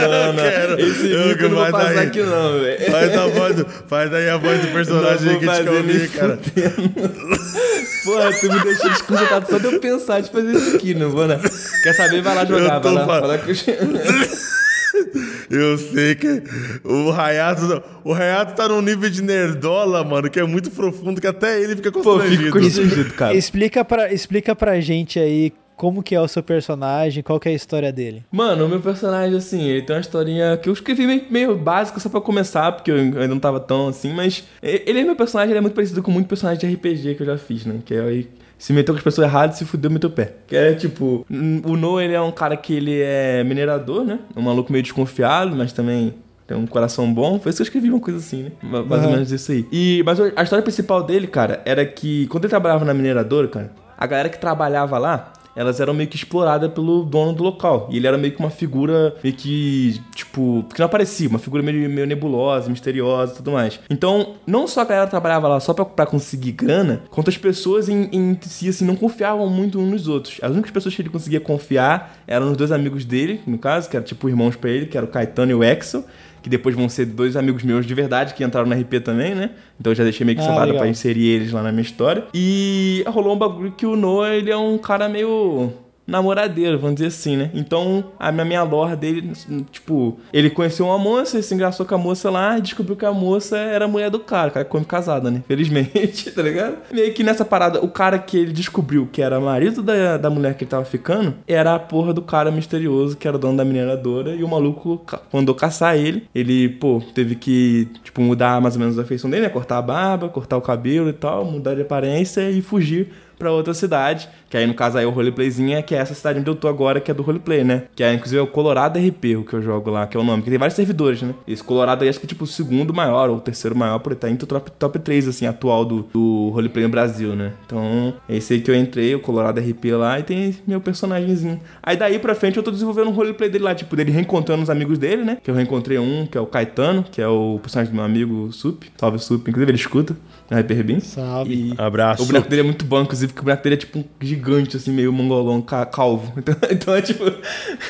não, não. Quero. Esse eu não vou passar daí. aqui não, velho. Faz, a voz faz aí a voz do personagem que te ouvir, cara. Porra, tu me deixou desconcertado só de eu pensar de fazer isso aqui, não vou, né? Quer saber? Vai lá jogar, vai lá. Fala que eu... Eu sei que o Hayato, o Hayato tá num nível de nerdola, mano, que é muito profundo que até ele fica constrangido. Pô, constrangido, cara. Explica pra, explica pra gente aí como que é o seu personagem, qual que é a história dele? Mano, o meu personagem, assim, ele tem uma historinha que eu escrevi meio, meio básica só pra começar, porque eu ainda não tava tão assim, mas ele é meu personagem, ele é muito parecido com muito personagem de RPG que eu já fiz, né? Que é aí se meteu com as pessoas erradas, se fudeu, meteu o pé. Que é tipo, o Noah ele é um cara que ele é minerador, né? Um maluco meio desconfiado, mas também tem um coração bom. Foi isso que eu escrevi, uma coisa assim, né? Mais ou menos isso aí. E, mas a história principal dele, cara, era que quando ele trabalhava na mineradora, cara, a galera que trabalhava lá, elas eram meio que exploradas pelo dono do local. E ele era meio que uma figura meio que, tipo, que não aparecia, uma figura meio, meio nebulosa, misteriosa e tudo mais. Então, não só a galera trabalhava lá só pra, pra conseguir grana, quanto as pessoas em, em si, assim, não confiavam muito uns nos outros. As únicas pessoas que ele conseguia confiar eram os dois amigos dele, no caso, que eram tipo irmãos pra ele, que era o Caetano e o Exo que depois vão ser dois amigos meus de verdade que entraram na RP também, né? Então eu já deixei meio que Ah, separado pra inserir eles lá na minha história. E rolou um bagulho que o Noah, ele é um cara meio namoradeiro, vamos dizer assim, né? Então, a minha, minha lore dele, tipo, ele conheceu uma moça, ele se engraçou com a moça lá descobriu que a moça era a mulher do cara, cara come casada, né? Felizmente, tá ligado? Meio que nessa parada, o cara que ele descobriu que era marido da, da mulher que ele tava ficando, era a porra do cara misterioso que era dono da mineradora, e o maluco mandou caçar ele. Ele, pô, teve que, tipo, mudar mais ou menos a feição dele, né? Cortar a barba, cortar o cabelo e tal, mudar de aparência e fugir pra outra cidade, que aí no caso aí o roleplayzinho é que é essa cidade onde eu tô agora, que é do roleplay, né? Que é inclusive é o Colorado RP, o que eu jogo lá, que é o nome, que tem vários servidores, né? Esse Colorado aí acho que é tipo o segundo maior ou o terceiro maior, por estar entre o top, top 3 assim atual do, do roleplay no Brasil, né? Então, esse aí que eu entrei, o Colorado RP lá e tem meu personagemzinho. Aí daí pra frente eu tô desenvolvendo um roleplay dele lá, tipo, dele reencontrando os amigos dele, né? Que eu reencontrei um, que é o Caetano, que é o personagem do meu amigo Sup. Salve Sup, inclusive ele escuta na Hyperbin. Salve. E Abraço. o boneco dele é muito bom, inclusive, porque o boneco dele é tipo um gigante, assim, meio mongolão, ca- calvo. Então, então é tipo.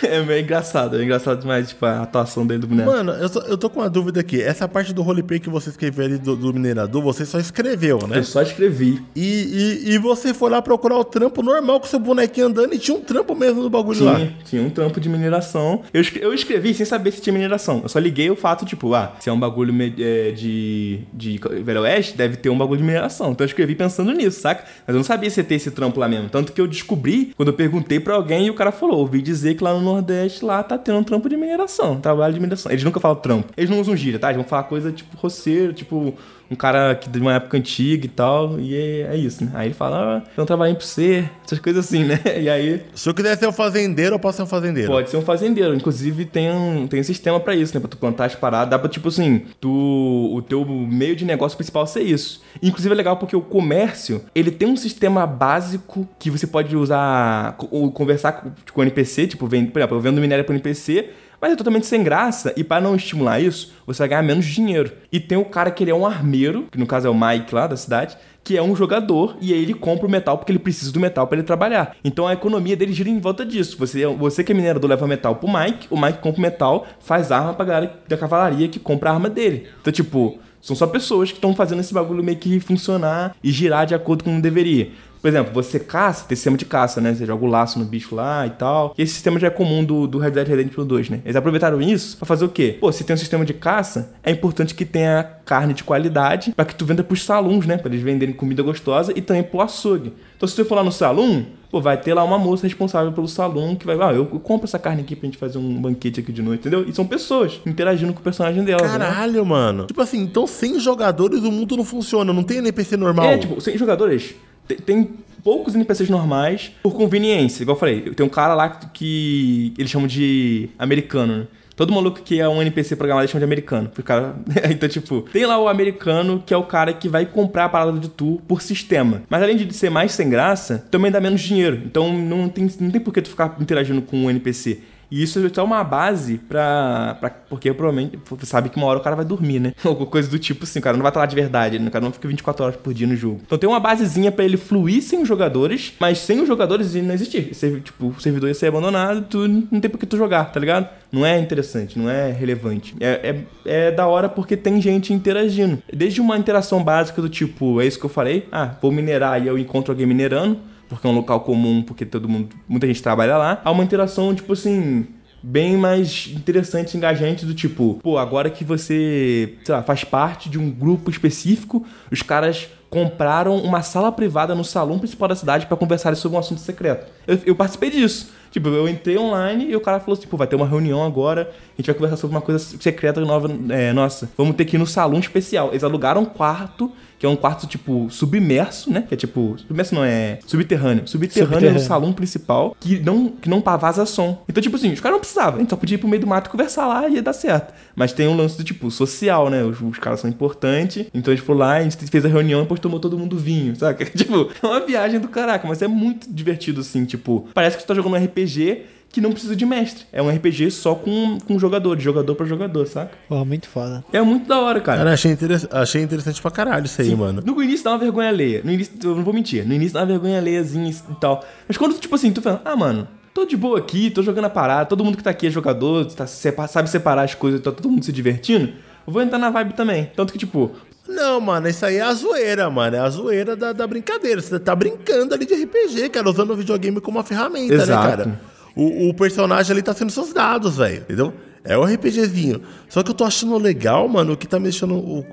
É meio engraçado, é engraçado demais, tipo, a atuação dele do boneco. Mano, eu, só- eu tô com uma dúvida aqui. Essa parte do roleplay que você escreveu ali do, do minerador, você só escreveu, né? Eu só escrevi. E, e, e você foi lá procurar o trampo normal com seu bonequinho andando e tinha um trampo mesmo no bagulho lá. Tinha, tinha um trampo de mineração. Eu, eu escrevi sem saber se tinha mineração. Eu só liguei o fato, tipo, ah, se é um bagulho é, de, de Velho Oeste, deve ter um bagulho de mineração. Então eu escrevi pensando nisso, saca? Mas eu não sabia se ia ter esse trampo lá mesmo. Tanto que eu descobri quando eu perguntei pra alguém e o cara falou: ouvi dizer que lá no Nordeste lá tá tendo um trampo de mineração, trabalho de mineração. Eles nunca falam trampo. Eles não usam gíria, tá? Eles vão falar coisa tipo roceiro, tipo um cara que de uma época antiga e tal. E é, é isso, né? Aí ele fala: ah, um trabalhinho pra você, essas coisas assim, né? E aí Se eu quiser ser um fazendeiro, eu posso ser um fazendeiro. Pode ser um fazendeiro. Inclusive, tem um, tem um sistema pra isso, né? Pra tu plantar as paradas. Dá pra, tipo assim, tu, o teu meio de negócio principal ser isso. Inclusive, é legal porque o comércio, ele tem um sistema básico que você pode usar, conversar com, com o NPC. Tipo, vem, por exemplo, eu vendo minério pro NPC, mas é totalmente sem graça. E para não estimular isso, você vai ganhar menos dinheiro. E tem o cara que ele é um armeiro, que no caso é o Mike lá da cidade, que é um jogador e aí ele compra o metal porque ele precisa do metal para ele trabalhar. Então a economia dele gira em volta disso. Você, você que é minerador leva metal pro Mike, o Mike compra o metal, faz arma pra galera da cavalaria que compra a arma dele. Então, tipo, são só pessoas que estão fazendo esse bagulho meio que funcionar e girar de acordo com como deveria. Por exemplo, você caça, tem sistema de caça, né? Você joga o laço no bicho lá e tal. E esse sistema já é comum do, do Red Dead Redemption 2, né? Eles aproveitaram isso pra fazer o quê? Pô, se tem um sistema de caça, é importante que tenha carne de qualidade pra que tu venda pros salões, né? Pra eles venderem comida gostosa e também pro açougue. Então se você for lá no salão, pô, vai ter lá uma moça responsável pelo salão que vai, ah, eu compro essa carne aqui pra gente fazer um banquete aqui de noite, entendeu? E são pessoas interagindo com o personagem dela. né? Caralho, mano. Tipo assim, então sem jogadores o mundo não funciona, não tem NPC normal. É, tipo, sem jogadores, tem, poucos NPCs normais por conveniência. Igual eu falei, tem um cara lá que eles chamam de americano, né? Todo maluco que é um NPC programado eles chamam de americano. Cara... então, tipo, tem lá o americano que é o cara que vai comprar a parada de tu por sistema. Mas além de ser mais sem graça, também dá menos dinheiro. Então não tem, não tem por que tu ficar interagindo com um NPC. E isso é uma base pra, pra. Porque provavelmente sabe que uma hora o cara vai dormir, né? Alguma coisa do tipo assim, o cara não vai estar lá de verdade, né? o cara não fica 24 horas por dia no jogo. Então tem uma basezinha pra ele fluir sem os jogadores, mas sem os jogadores ele não existir. Tipo, o servidor ia ser abandonado, tu não tem por que tu jogar, tá ligado? Não é interessante, não é relevante. É, é, é da hora porque tem gente interagindo. Desde uma interação básica do tipo, é isso que eu falei, ah, vou minerar e eu encontro alguém minerando porque é um local comum, porque todo mundo, muita gente trabalha lá, há uma interação, tipo assim, bem mais interessante, engajante, do tipo, pô, agora que você, sei lá, faz parte de um grupo específico, os caras compraram uma sala privada no salão principal da cidade pra conversarem sobre um assunto secreto. Eu, eu participei disso. Tipo, eu entrei online e o cara falou assim, tipo, vai ter uma reunião agora, a gente vai conversar sobre uma coisa secreta nova. É, nossa, vamos ter que ir no salão especial. Eles alugaram um quarto que é um quarto, tipo, submerso, né? Que é tipo. Submerso não, é. Subterrâneo. Subterrâneo, Subterrâneo. no salão principal, que não, que não vaza som. Então, tipo assim, os caras não precisavam. A gente só podia ir pro meio do mato e conversar lá e ia dar certo. Mas tem um lance do tipo, social, né? Os, os caras são importantes. Então a gente foi lá, a gente fez a reunião e depois tomou todo mundo vinho, saca? Tipo, é uma viagem do caraca, mas é muito divertido, assim, tipo, parece que você tá jogando um RPG que não precisa de mestre. É um RPG só com, com jogador, de jogador pra jogador, saca? Pô, muito foda. É muito da hora, cara. Cara, achei, interess- achei interessante pra caralho isso aí, mano. No início dá uma vergonha alheia. No início, eu não vou mentir. No início dá uma vergonha alheiazinha e tal. Mas quando, tipo assim, tu fala, ah, mano, tô de boa aqui, tô jogando a parada, todo mundo que tá aqui é jogador, tá, sepa- sabe separar as coisas, tá todo mundo se divertindo, eu vou entrar na vibe também. Tanto que, tipo, Não, mano, isso aí é a zoeira, mano. É a zoeira da, da brincadeira. Você tá brincando ali de RPG, cara, usando o videogame como uma ferramenta, Exato. né, cara? O, o personagem ali tá sendo seus dados, velho. Entendeu? É o RPGzinho. Só que eu tô achando legal, mano, o que tá me deixando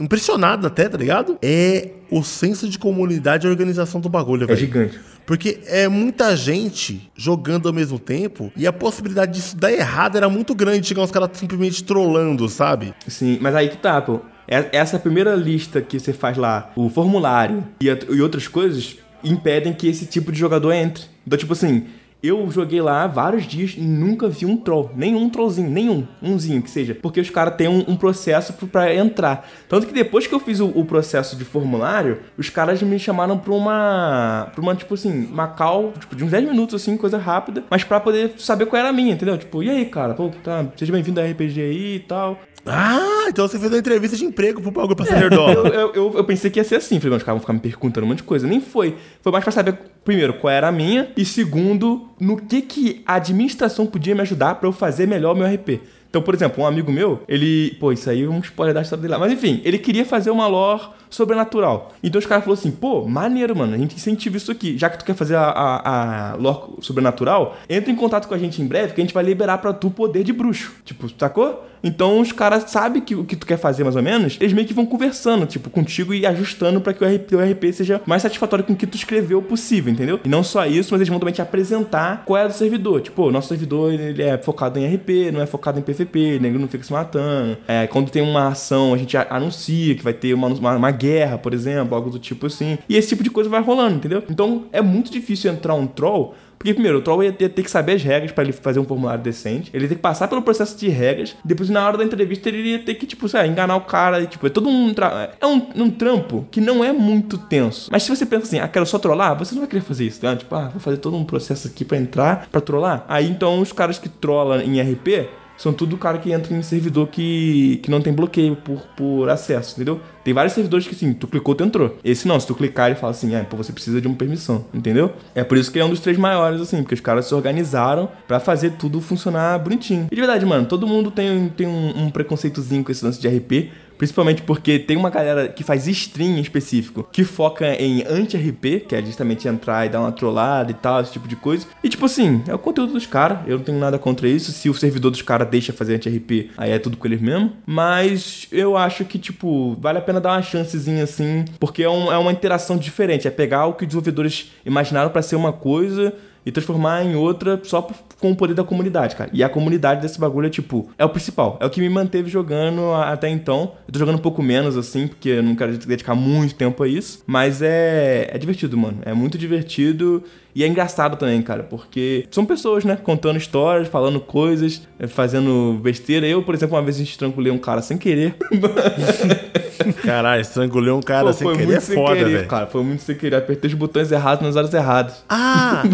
impressionado até, tá ligado? É o senso de comunidade e organização do bagulho, é velho. gigante. Porque é muita gente jogando ao mesmo tempo e a possibilidade disso dar errado era muito grande, chegar uns caras simplesmente trollando, sabe? Sim, mas aí que tá, pô. É- Essa primeira lista que você faz lá, o formulário e, e outras coisas, impedem que esse tipo de jogador entre. Então, tipo assim, eu joguei lá vários dias e nunca vi um troll. Nenhum trollzinho, nenhum. Umzinho que seja. Porque os caras têm um, um processo pro- pra entrar. Tanto que depois que eu fiz o, o processo de formulário, os caras me chamaram pra uma. pra uma, tipo assim, uma call, tipo, de uns 10 minutos, assim, coisa rápida. Mas pra poder saber qual era a minha, entendeu? Tipo, e aí, cara? Pô, tá, seja bem-vindo a RPG aí e tal. Ah, então você fez uma entrevista de emprego pro bagulho pra ser Eu, nerdola. eu, eu, eu pensei que ia ser assim. Falei, "Não, os caras vão ficar me perguntando um monte de coisa. Nem foi. Foi mais pra saber, primeiro, qual era a minha. E segundo, no que, que a administração podia me ajudar pra eu fazer melhor o meu RP. Então, por exemplo, um amigo meu, ele. Pô, isso aí é um spoiler da história dele lá. Mas enfim, ele queria fazer uma lore sobrenatural. Então os caras falaram assim: pô, maneiro, mano, a gente incentiva isso aqui. Já que tu quer fazer a, a, a lore sobrenatural, entra em contato com a gente em breve que a gente vai liberar pra tu poder de bruxo. Tipo, sacou? Então os caras sabem que, o que tu quer fazer mais ou menos, eles meio que vão conversando, tipo, contigo e ajustando pra que o RP, o RP seja mais satisfatório com o que tu escreveu possível, entendeu? E não só isso, mas eles vão também te apresentar qual é o servidor. Tipo, o nosso servidor ele é focado em RP, não é focado em PVP, nego não fica se matando. É, quando tem uma ação, a gente anuncia que vai ter uma, uma, uma guerra, por exemplo, algo do tipo assim. E esse tipo de coisa vai rolando, entendeu? Então é muito difícil entrar um troll porque, primeiro, o troll ia ter, que saber as regras pra ele fazer um formulário decente. Ele ia ter que passar pelo processo de regras. Depois, na hora da entrevista, ele ia ter que, tipo, sei lá, enganar o cara. E, tipo, é todo um, é um, um trampo que não é muito tenso. Mas se você pensa assim, ah, quero só trollar, você não vai querer fazer isso, né? Tipo, ah, vou fazer todo um processo aqui pra entrar, pra trollar. Aí, então, os caras que trollam em RP são tudo cara que entra em servidor que, que não tem bloqueio por, por acesso, entendeu? Tem vários servidores que, assim, tu clicou, tu entrou. Esse não, se tu clicar, ele fala assim, ah, pô, você precisa de uma permissão, entendeu? É por isso que é um dos três maiores, assim, porque os caras se organizaram pra fazer tudo funcionar bonitinho. E de verdade, mano, todo mundo tem, tem um, um preconceitozinho com esse lance de RP, Principalmente porque tem uma galera que faz stream em específico, que foca em anti-RP, que é justamente entrar e dar uma trollada e tal, esse tipo de coisa. E tipo assim, é o conteúdo dos caras, eu não tenho nada contra isso. Se o servidor dos caras deixa fazer anti-RP, aí é tudo com eles mesmo. Mas eu acho que, tipo, vale a pena dar uma chancezinha assim, porque é, um- é uma interação diferente. É pegar o que os desenvolvedores imaginaram pra ser uma coisa e transformar em outra só com o poder da comunidade, cara. E a comunidade desse bagulho é tipo, é o principal, é o que me manteve jogando até então. Eu tô jogando um pouco menos assim, porque eu não quero dedicar muito tempo a isso, mas é é divertido, mano. É muito divertido e é engraçado também, cara, porque são pessoas, né, contando histórias, falando coisas, eh, fazendo besteira. Eu, por exemplo, uma vez estrangulei um cara sem querer. Caralho, estrangulei um cara Pô, sem querer é sem foda, querer, velho. cara. Foi muito sem querer. Apertei os botões errados nas horas erradas. Ah!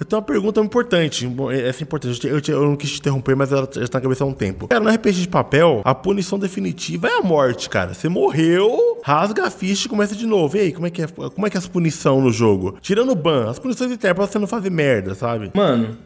Eu tenho uma pergunta importante. Bom, Essa é importante. Eu, te- eu não quis te interromper, mas ela já tá na cabeça há um tempo. Cara, no RPG de papel, a punição definitiva é a morte, cara. Você morreu, rasga a ficha e começa de novo. E aí, como é que é, como é, que é essa punição no jogo? Tirando o ban, as punições internas pra você não fazer merda, sabe? Mano,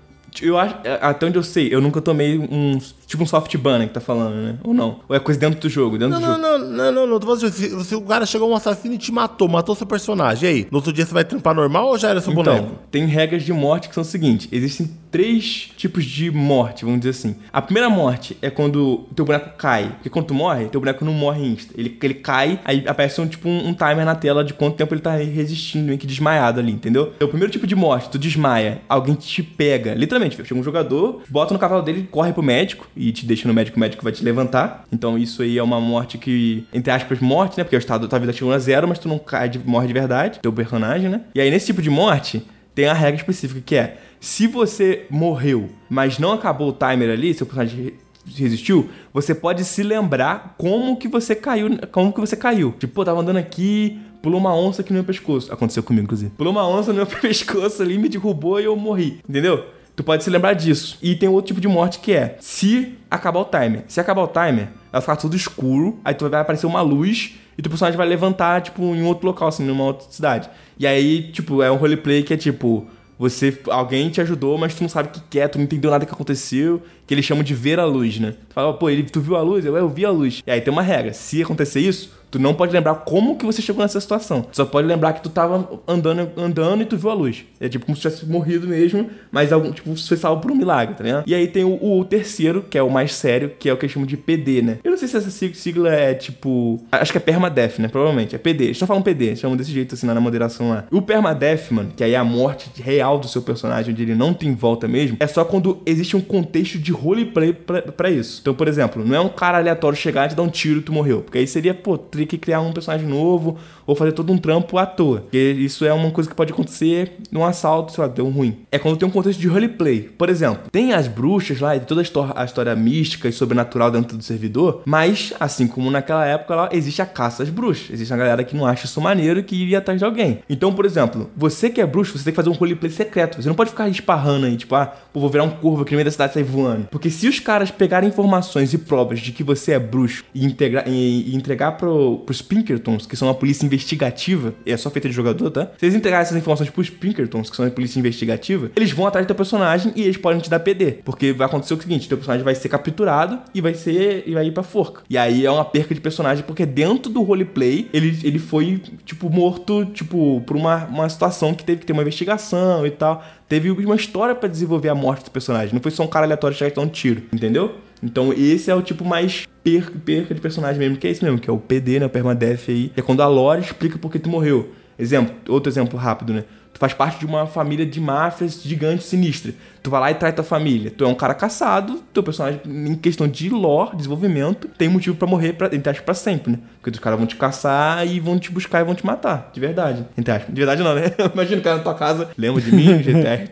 eu acho. Até onde eu sei, eu nunca tomei um. Tipo um soft banner que tá falando, né? Ou não? Ou é coisa dentro do jogo? Dentro Não, do não, jogo? não, não, não, não. Tô falando assim, se, se o cara chegou um assassino e te matou, matou seu personagem. E aí? No outro dia você vai trampar normal ou já era seu boneco? Então, tem regras de morte que são o seguinte: existem três tipos de morte, vamos dizer assim. A primeira morte é quando teu boneco cai. Porque quando tu morre, teu boneco não morre insta. Ele, ele cai, aí aparece um tipo um, um timer na tela de quanto tempo ele tá resistindo, meio que desmaiado ali, entendeu? É o primeiro tipo de morte, tu desmaia, alguém te pega. Literalmente, chega um jogador, bota no cavalo dele, corre pro médico e te deixa no médico, o médico vai te levantar. Então isso aí é uma morte que, entre aspas, morte, né? Porque o estado da tua vida chegou a zero, mas tu não cai de, morre de verdade, teu personagem, né? E aí nesse tipo de morte, tem a regra específica que é: se você morreu, mas não acabou o timer ali, seu personagem re- resistiu, você pode se lembrar como que você caiu, como que você caiu. Tipo, pô, tava andando aqui, pulou uma onça aqui no meu pescoço. Aconteceu comigo, inclusive. Pulou uma onça no meu pescoço ali, me derrubou e eu morri. Entendeu? Tu pode se lembrar disso. E tem outro tipo de morte que é: se acabar o timer. Se acabar o timer, vai ficar tudo escuro, aí tu vai aparecer uma luz e teu personagem vai levantar, tipo, em outro local, assim, numa outra cidade. E aí, tipo, é um roleplay que é tipo. Você, alguém te ajudou, mas tu não sabe o que é, tu não entendeu nada que aconteceu, que eles chamam de ver a luz, né? Tu fala, pô, ele, tu viu a luz? Eu, "É, eu vi a luz. E aí tem uma regra, se acontecer isso, tu não pode lembrar como que você chegou nessa situação. Tu só pode lembrar que tu tava andando, andando e tu viu a luz. É tipo como se tivesse morrido mesmo, mas algum, tipo, foi salvo por um milagre, tá ligado? E aí tem o, o terceiro, que é o mais sério, que é o que eles chamam de PD, né? Eu não sei se essa sig- sigla é tipo. Acho que é Permadeath, né? Provavelmente. É PD. Eles só falam PD, eles chamam desse jeito assim na moderação lá. O Permadeath, mano, que aí é a morte real do seu personagem, onde ele não tem volta mesmo, é só quando existe um contexto de roleplay pra isso. Então, por exemplo, não é um cara aleatório chegar e te dar um tiro e tu morreu. Porque aí seria, pô, teria que criar um personagem novo ou fazer todo um trampo à toa. Porque isso é uma coisa que pode acontecer num assalto, sei lá, deu um ruim. É quando tem um contexto de roleplay. Por exemplo, tem as bruxas lá e toda a história, a história mística e sobrenatural dentro do servidor, mas, assim como naquela época lá, existe a caça às bruxas. Existe uma galera que não acha isso maneiro e que iria atrás de alguém. Então, por exemplo, você que é bruxo, você tem que fazer um roleplay secreto. Você não pode ficar esparrando aí, tipo, ah, pô, vou virar um corvo aqui no meio da cidade e sair voando. Porque se os caras pegarem informações e provas de que você é bruxo e, integra- e- e entregar pro, pros Pinkertons, que são uma polícia investigativa, e é só feita de jogador, tá? Se eles entregarem essas informações pros Pinkertons, que são a polícia investigativa, eles vão atrás do teu personagem e eles podem te dar PD. Porque vai acontecer o seguinte: teu personagem vai ser capturado e vai ser. e vai ir pra forca. E aí é uma perca de personagem, porque dentro do roleplay, ele, ele foi, tipo, morto, tipo, por uma, uma situação que teve que ter uma investigação e tal. Teve uma história pra desenvolver a morte do personagem. Não foi só um cara aleatório chegar e dar um tiro, entendeu? Então esse é o tipo mais per- perca de personagem mesmo, que é isso mesmo, que é o PD, né? O Permadeath aí. É quando a lore explica por que tu morreu. Exemplo, outro exemplo rápido, né? Tu faz parte de uma família de máfias gigante sinistra. Tu vai lá e trai tua família. Tu é um cara caçado, teu personagem, em questão de lore, desenvolvimento, tem motivo pra morrer, pra, entre aspas, pra sempre, né? Porque os caras vão te caçar e vão te buscar e vão te matar. De verdade. Entre aspas. De verdade não, né? Imagina o cara na tua casa, lembra de mim, GTR.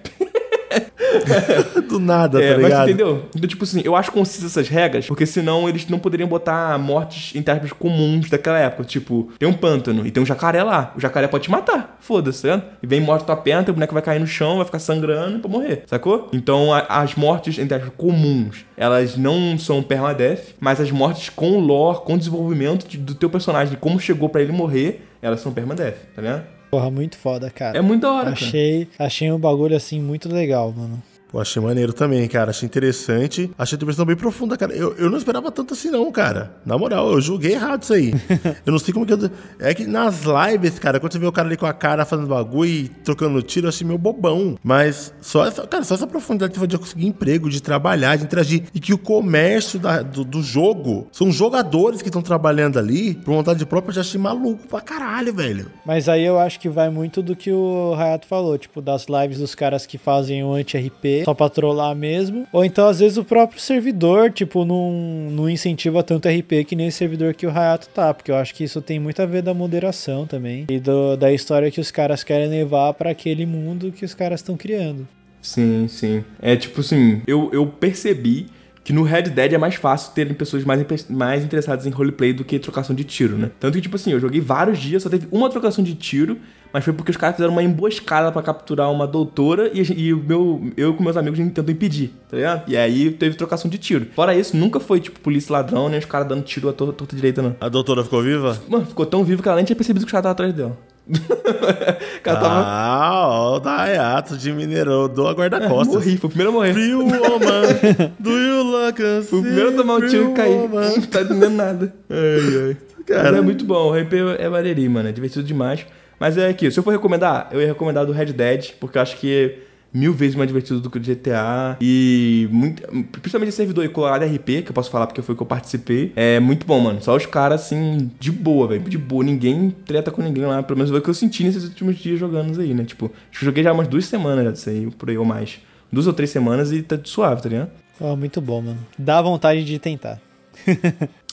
Do nada, É, tá mas ligado? entendeu? Então, tipo assim, eu acho concisas essas regras, porque senão eles não poderiam botar mortes em termos comuns daquela época. Tipo, tem um pântano e tem um jacaré lá. O jacaré pode te matar. Foda-se, tá ligado? E vem morte tua perna, teu boneco vai cair no chão, vai ficar sangrando pra morrer, sacou? Então, a- as mortes, entre aspas, comuns, elas não são permadeath, mas as mortes com lore, com desenvolvimento de- do teu personagem, como chegou pra ele morrer, elas são permadeath, tá ligado? Porra, muito foda, cara. É muito da hora, cara. achei, achei um bagulho assim muito legal, mano. Pô, achei maneiro também, cara. Achei interessante. Achei a diversão bem profunda, cara. Eu, eu não esperava tanto assim, não, cara. Na moral, eu julguei errado isso aí. eu não sei como que eu. É que nas lives, cara, quando você vê o cara ali com a cara fazendo bagulho e trocando tiro, eu achei meio bobão. Mas só essa, cara, só essa profundidade de conseguir emprego, de trabalhar, de interagir. E que o comércio da- do, do jogo são jogadores que estão trabalhando ali por vontade própria, eu já achei maluco pra caralho, velho. Mas aí eu acho que vai muito do que o Hayato falou, tipo, das lives dos caras que fazem o anti-RP só pra trollar mesmo. Ou então, às vezes, o próprio servidor, tipo, não, não incentiva tanto RP que nem servidor que o Hayato tá. Porque eu acho que isso tem muito a ver da moderação também. E do- da história que os caras querem levar pra aquele mundo que os caras estão criando. Sim, sim. É tipo assim, eu, eu percebi que no Red Dead é mais fácil terem pessoas mais, mais interessadas em roleplay do que trocação de tiro, né? Tanto que, tipo assim, eu joguei vários dias, só teve uma trocação de tiro, mas foi porque os caras fizeram uma emboscada pra capturar uma doutora e, e o meu, eu com meus amigos a gente tentou impedir, tá ligado? E aí teve trocação de tiro. Fora isso, nunca foi, tipo, polícia ladrão, nem os caras dando tiro à tor- torta direita, não. A doutora ficou viva? Mano, ficou tão vivo que ela nem tinha percebido que os caras estavam atrás dela. cara tava. Ah, ó, o Dayato de Mineirão do a guarda-costas. Morri, foi o primeiro a morrer. Free woman, do you like a Foi o primeiro a tomar um tiro e cair. Não tá entendendo nada. Ai, ai. Cara. É muito bom, o RP é maneirinho, mano. É divertido demais. Mas é aqui, se eu for recomendar, eu ia recomendar do Red Dead, porque eu acho que é mil vezes mais divertido do que o GTA. E muito, principalmente esse servidor aí, Colorado RP, que eu posso falar porque foi o que eu participei. É muito bom, mano. Só os caras, assim, de boa, velho. De boa. Ninguém treta com ninguém lá. Pelo menos foi o que eu senti nesses últimos dias jogando aí, né? Tipo, acho que eu joguei já umas duas semanas já disso aí, por aí ou mais. Duas ou três semanas e tá suave, tá ligado? Ó, muito bom, mano. Dá vontade de tentar.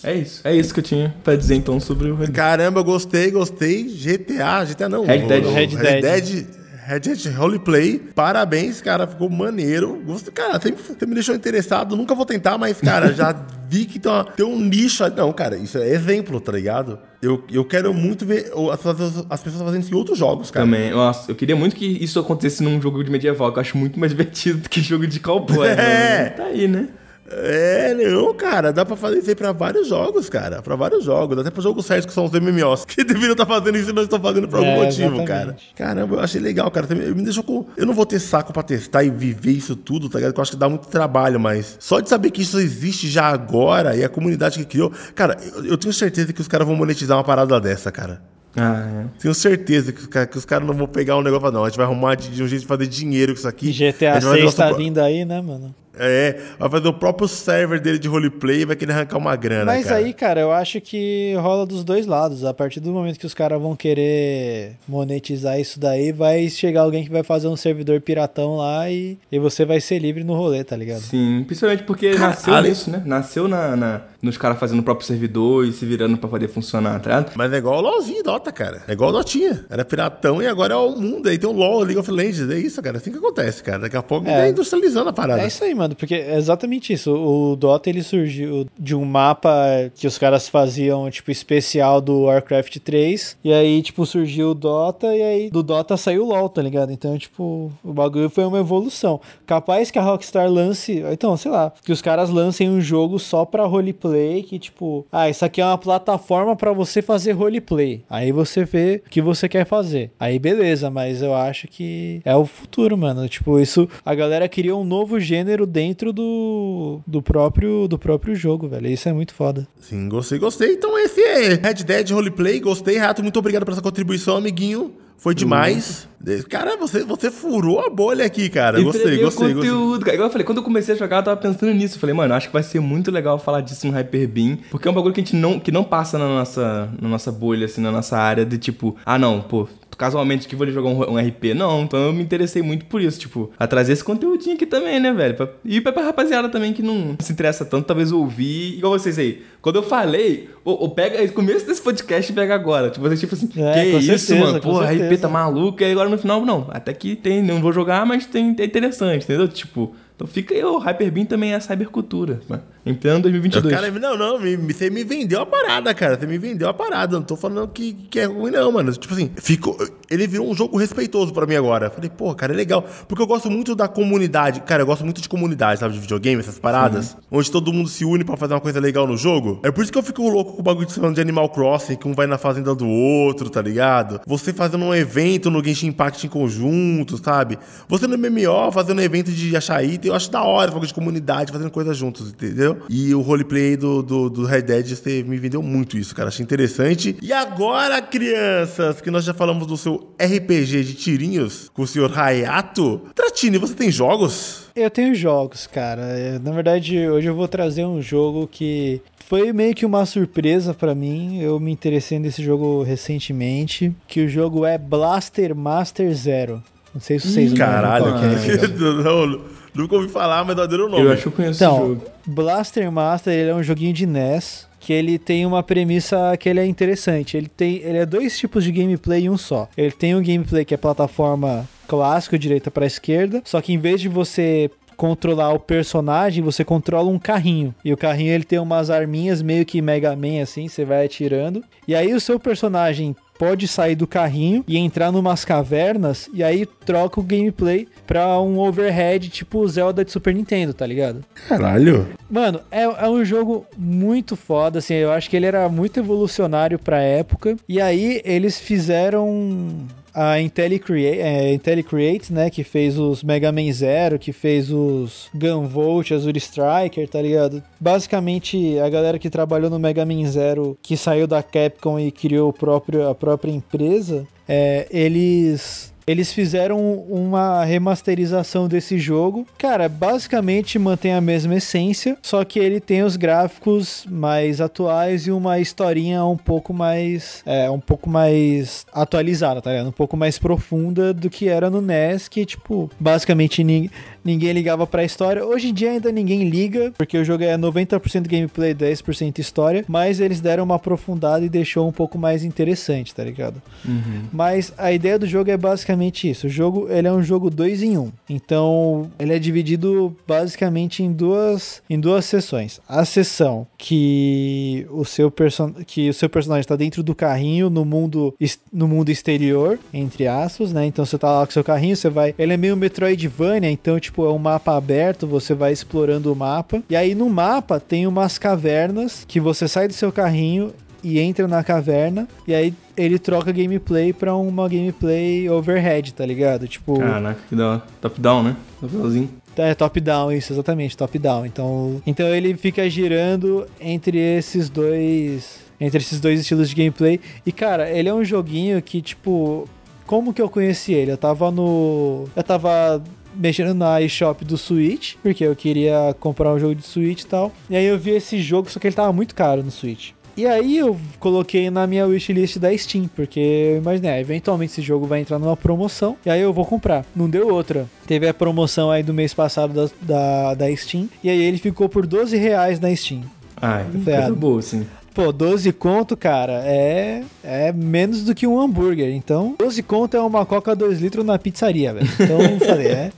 É isso. É isso que eu tinha pra dizer então sobre o Red Dead. Caramba, gostei, gostei. GTA, GTA não. Red Dead. o- Red Red Dead. Red Dead Roleplay, parabéns, cara, ficou maneiro. Gosto, cara, você, você me deixou interessado, nunca vou tentar, mas, cara, já vi que tem, uma- tem um nicho. Não, cara, isso é exemplo, tá ligado? Eu, eu quero muito ver as, pessoas- as pessoas fazendo isso em outros jogos, cara. Também, nossa, eu queria muito que isso acontecesse num jogo de medieval, que eu acho muito mais divertido do que jogo de cowboy. É. né? Tá aí, né? É, não, cara, dá pra fazer isso aí pra vários jogos, cara. Pra vários jogos, até pro jogo certo que são os MMOs, que deveriam estar fazendo isso e não estão fazendo por algum É, motivo, exatamente. cara. Caramba, eu achei legal, cara. Me deixou com. Eu não vou ter saco pra testar e viver isso tudo, tá ligado? Que eu acho que dá muito trabalho, mas só de saber que isso existe já agora e a comunidade que criou. Cara, eu, eu tenho certeza que os caras vão monetizar uma parada dessa, cara. Ah, Tenho certeza que, que os caras não vão pegar um negócio não, a gente vai arrumar de, de um jeito de fazer dinheiro com isso aqui. GTA gente vai 6 nosso tá vindo aí, né, mano? É, vai fazer o próprio server dele de roleplay e vai querer arrancar uma grana, Mas cara. aí, cara, eu acho que rola dos dois lados. A partir do momento que os caras vão querer monetizar isso daí, vai chegar alguém que vai fazer um servidor piratão lá e, e você vai ser livre no rolê, tá ligado? Sim, principalmente porque nasceu Ale- nisso, né? Nasceu na, na- nos caras fazendo o próprio servidor e se virando pra poder funcionar, tá ligado? Mas é igual o LOLzinho, Dota, cara. É igual o Dotinha. Era piratão e agora é o mundo. Aí tem o LOL, League of Legends. É isso, cara. É assim que acontece, cara. Daqui a pouco É. vai industrializando a parada. É isso aí, mano, porque é exatamente isso. O Dota ele surgiu de um mapa que os caras faziam, tipo, especial do Warcraft 3. E aí, tipo, surgiu o Dota e aí do Dota saiu o LoL, tá ligado? Então, tipo, o bagulho foi uma evolução. Capaz que a Rockstar lance, então, sei lá, que os caras lancem um jogo só pra roleplay, que tipo, ah, isso aqui é uma plataforma pra você fazer roleplay. Aí você vê o que você quer fazer. Aí beleza, mas eu acho que é o futuro, mano. Tipo, isso a galera criou um novo gênero dentro do, do próprio do próprio jogo, velho. Isso é muito foda. Sim, gostei, gostei. Então esse é Red Dead Roleplay. Gostei, Rato. Muito obrigado por essa contribuição, amiguinho. Foi demais. Cara, você, você furou a bolha aqui, cara. Gostei, gostei, gostei. conteúdo, cara. Igual eu falei, quando eu comecei a jogar, eu tava pensando nisso. Eu falei, mano, acho que vai ser muito legal falar disso no Hyper Beam, porque é um bagulho que a gente não, que não passa na nossa, na nossa bolha, assim, na nossa área de tipo, ah, não, pô, casualmente que vou jogar um, um RP. Não, então eu me interessei muito por isso, tipo, a trazer esse conteúdinho aqui também, né, velho? Pra- E pra, pra rapaziada também que não se interessa tanto, talvez ouvir, igual vocês aí. Quando eu falei, pega, o começo desse podcast pega agora. Tipo, vocês, tipo assim, É, que isso, certeza, mano? Pô, RP tá maluco, e agora no final, não. Até que tem, não vou jogar, mas tem, é interessante, entendeu? Tipo, então fica aí, o Hyperbeam também é cybercultura, né? Em pleno 2022. Cara, não, não, me- você me vendeu a parada, cara. Você me vendeu a parada. Não tô falando que, que é ruim, não, mano. Tipo assim, ficou, ele virou um jogo respeitoso pra mim agora. Falei, pô, cara, é legal. Porque eu gosto muito da comunidade. Cara, eu gosto muito de comunidade, sabe? De videogame, essas paradas. Onde todo mundo se une pra fazer uma coisa legal no jogo. É por isso que eu fico louco com o bagulho de falando de Animal Crossing, que um vai na fazenda do outro, tá ligado? Você fazendo um evento no Genshin Impact em conjunto, sabe? Você no MMO fazendo um evento de achar item, eu acho da hora, de comunidade, fazendo coisas juntos, entendeu? E o roleplay do, do, do Red Dead, você me vendeu muito isso, cara. Achei interessante. E agora, crianças, que nós já falamos do seu RPG de tirinhos com o senhor Hayato. Tratini, você tem jogos? Eu tenho jogos, cara. É, Na verdade, hoje eu vou trazer um jogo que foi meio que uma surpresa pra mim. Eu me interessei nesse jogo recentemente, que o jogo é Blaster Master Zero. Não sei se vocês Caralho, que é não, nunca ouvi falar, mas não o nome. Eu acho que eu conheço esse Então, jogo. Blaster Master ele é um joguinho de NES que ele tem uma premissa que ele é interessante. Ele tem, ele é dois tipos de gameplay em um só. Ele tem um gameplay que é plataforma clássico, direita para esquerda, só que em vez de você controlar o personagem, você controla um carrinho. E o carrinho ele tem umas arminhas meio que Mega Man assim, você vai atirando. E aí o seu personagem pode sair do carrinho e entrar numas cavernas e aí troca o gameplay pra um overhead tipo Zelda de Super Nintendo, tá ligado? Caralho. Mano, é, é um jogo muito foda, assim, eu acho que ele era muito evolucionário pra época. E aí eles fizeram a IntelliCreate, é, IntelliCreate, né, que fez os Mega Man Zero, que fez os Gunvolt, Azure Striker, tá ligado? Basicamente, a galera que trabalhou no Mega Man Zero, que saiu da Capcom e criou o próprio, a própria empresa, é, eles eles fizeram uma remasterização desse jogo. Cara, basicamente mantém a mesma essência, só que ele tem os gráficos mais atuais e uma historinha um pouco mais é, um pouco mais atualizada, tá ligado? Um pouco mais profunda do que era no NES, que tipo, basicamente ninguém ninguém ligava pra história. Hoje em dia ainda ninguém liga, porque o jogo é 90% gameplay, 10% história, mas eles deram uma aprofundada e deixou um pouco mais interessante, tá ligado? Uhum. Mas a ideia do jogo é basicamente isso. O jogo, ele é um jogo 2 em 1. Um. Então, ele é dividido basicamente em duas em duas sessões. A sessão que o seu person que o seu personagem está dentro do carrinho no mundo no mundo exterior, entre aspas, né? Então você tá lá com seu carrinho, você vai, ele é meio Metroidvania, então tipo é um mapa aberto, você vai explorando o mapa. E aí no mapa tem umas cavernas que você sai do seu carrinho e entra na caverna e aí ele troca gameplay pra uma gameplay overhead, tá ligado? Tipo. Caraca, que da hora. Top-down, né? Top-downzinho. É, top-down, isso, exatamente, top-down. Então, então ele fica girando entre esses dois. Entre esses dois estilos de gameplay. E, cara, ele é um joguinho que, tipo. Como que eu conheci ele? Eu tava no. Eu tava mexendo na eShop do Switch, porque eu queria comprar um jogo de Switch e tal. E aí eu vi esse jogo, só que ele tava muito caro no Switch. E aí eu coloquei na minha wishlist da Steam, porque eu imaginei, ah, eventualmente esse jogo vai entrar numa promoção, e aí eu vou comprar. Não deu outra. Teve a promoção aí do mês passado da, da, da Steam, e aí ele ficou por 12 reais na Steam. Ah, coisa boa, sim. Pô, 12 conto, cara, é, é menos do que um hambúrguer. Então, 12 conto é uma coca 2 litros na pizzaria, velho. Então, eu falei, é...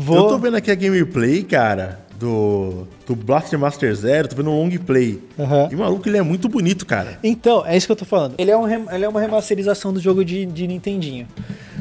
Vou... Eu tô vendo aqui a gameplay, cara, do, do Blaster Master Zero, tô vendo um long play. Uhum. E o maluco, ele é muito bonito, cara. Então, é isso que eu tô falando. Ele é, um, ele é uma remasterização do jogo de, de Nintendinho.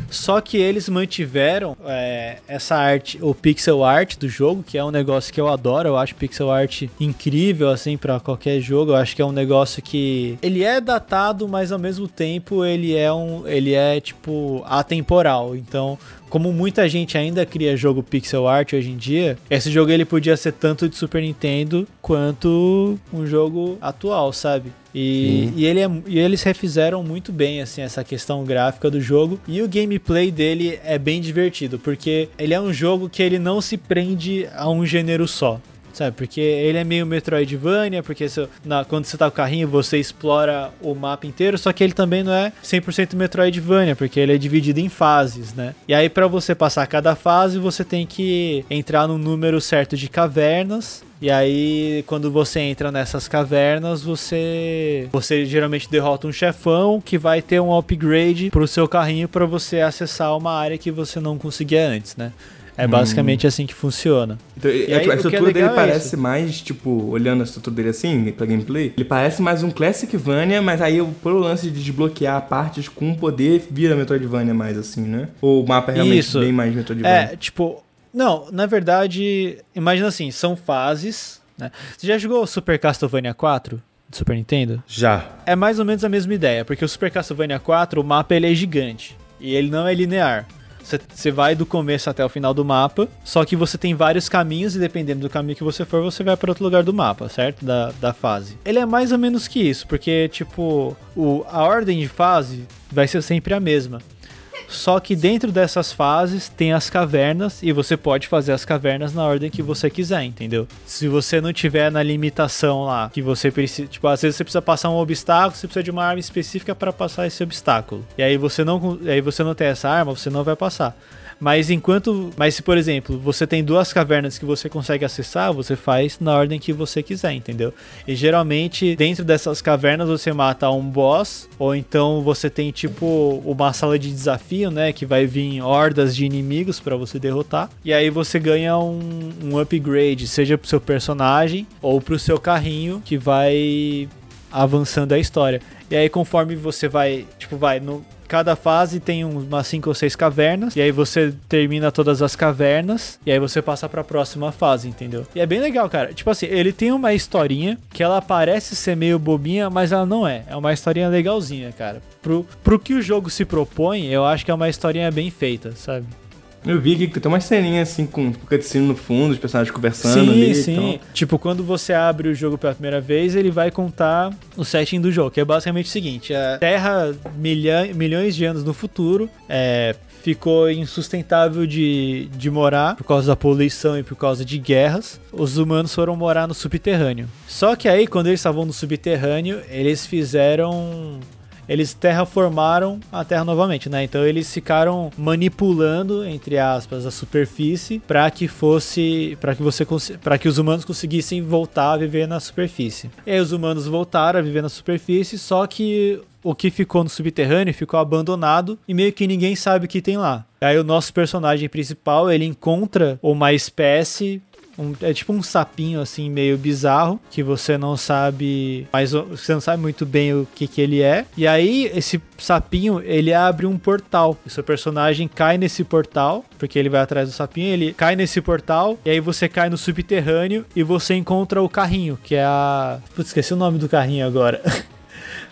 Só que eles mantiveram é, essa arte, o pixel art do jogo, que é um negócio que eu adoro. Eu acho pixel art incrível, assim, para qualquer jogo. Eu acho que é um negócio que. Ele é datado, mas ao mesmo tempo ele é um. Ele é, tipo, atemporal. Então, como muita gente ainda cria jogo pixel art hoje em dia, esse jogo ele podia ser tanto de Super Nintendo quanto um jogo atual, sabe? E, e, ele é, e eles refizeram muito bem assim essa questão gráfica do jogo. E o gameplay dele é bem divertido porque ele é um jogo que ele não se prende a um gênero só sabe? Porque ele é meio Metroidvania, porque você, na, quando você tá com o carrinho você explora o mapa inteiro, só que ele também não é 100% Metroidvania, porque ele é dividido em fases, né? E aí para você passar cada fase, você tem que entrar no número certo de cavernas e aí, quando você entra nessas cavernas, você você geralmente derrota um chefão que vai ter um upgrade pro seu carrinho para você acessar uma área que você não conseguia antes, né? É basicamente hum. assim que funciona. Então, e é, aí, a é estrutura é dele parece é mais, tipo, olhando a estrutura dele assim, pra gameplay, ele parece mais um Classicvania, mas aí pelo lance de desbloquear partes com poder, vira Metroidvania mais assim, né? Ou o mapa é realmente Isso. bem mais Metroidvania? É, tipo, não, na verdade, imagina assim, são fases, né? Você já jogou Super Castlevania 4? Do Super Nintendo? Já. É mais ou menos a mesma ideia, porque o Super Castlevania 4, o mapa ele é gigante. E ele não é linear. Você vai do começo até o final do mapa, só que você tem vários caminhos e dependendo do caminho que você for, você vai para outro lugar do mapa, certo? Da, da fase. Ele é mais ou menos que isso, porque, tipo, o, a ordem de fase vai ser sempre a mesma. Só que dentro dessas fases tem as cavernas e você pode fazer as cavernas na ordem que você quiser, entendeu? Se você não tiver na limitação lá que você precisa, tipo, às vezes você precisa passar um obstáculo, você precisa de uma arma específica para passar esse obstáculo. E aí você não, aí você não tem essa arma, você não vai passar. Mas enquanto. Mas se, por exemplo, você tem duas cavernas que você consegue acessar, você faz na ordem que você quiser, entendeu? E geralmente, dentro dessas cavernas, você mata um boss, ou então você tem tipo uma sala de desafio, né? Que vai vir hordas de inimigos para você derrotar. E aí você ganha um, um upgrade, seja pro seu personagem ou pro seu carrinho, que vai avançando a história. E aí conforme você vai, tipo, vai no cada fase tem umas cinco ou seis cavernas e aí você termina todas as cavernas e aí você passa para a próxima fase, entendeu? E é bem legal, cara. Tipo assim, ele tem uma historinha que ela parece ser meio bobinha, mas ela não é. É uma historinha legalzinha, cara. Pro, pro que o jogo se propõe, eu acho que é uma historinha bem feita, sabe? Eu vi que tem uma ceninha assim com cutscene no fundo, os personagens conversando sim, ali. Sim, então. Tipo, quando você abre o jogo pela primeira vez, ele vai contar o setting do jogo, que é basicamente o seguinte: a Terra, milha, milhões de anos no futuro, é, ficou insustentável de, de morar por causa da poluição e por causa de guerras. Os humanos foram morar no subterrâneo. Só que aí, quando eles estavam no subterrâneo, eles fizeram eles terraformaram a Terra novamente, né? Então eles ficaram manipulando, entre aspas, a superfície para que fosse, para que você, para que os humanos conseguissem voltar a viver na superfície. E aí os humanos voltaram a viver na superfície, só que o que ficou no subterrâneo ficou abandonado e meio que ninguém sabe o que tem lá. Aí o nosso personagem principal, ele encontra uma espécie um, é tipo um sapinho assim meio bizarro que você não sabe, mas você não sabe muito bem o que que ele é. E aí esse sapinho ele abre um portal. O seu personagem cai nesse portal porque ele vai atrás do sapinho. Ele cai nesse portal e aí você cai no subterrâneo e você encontra o carrinho que é a, putz, esqueci o nome do carrinho agora.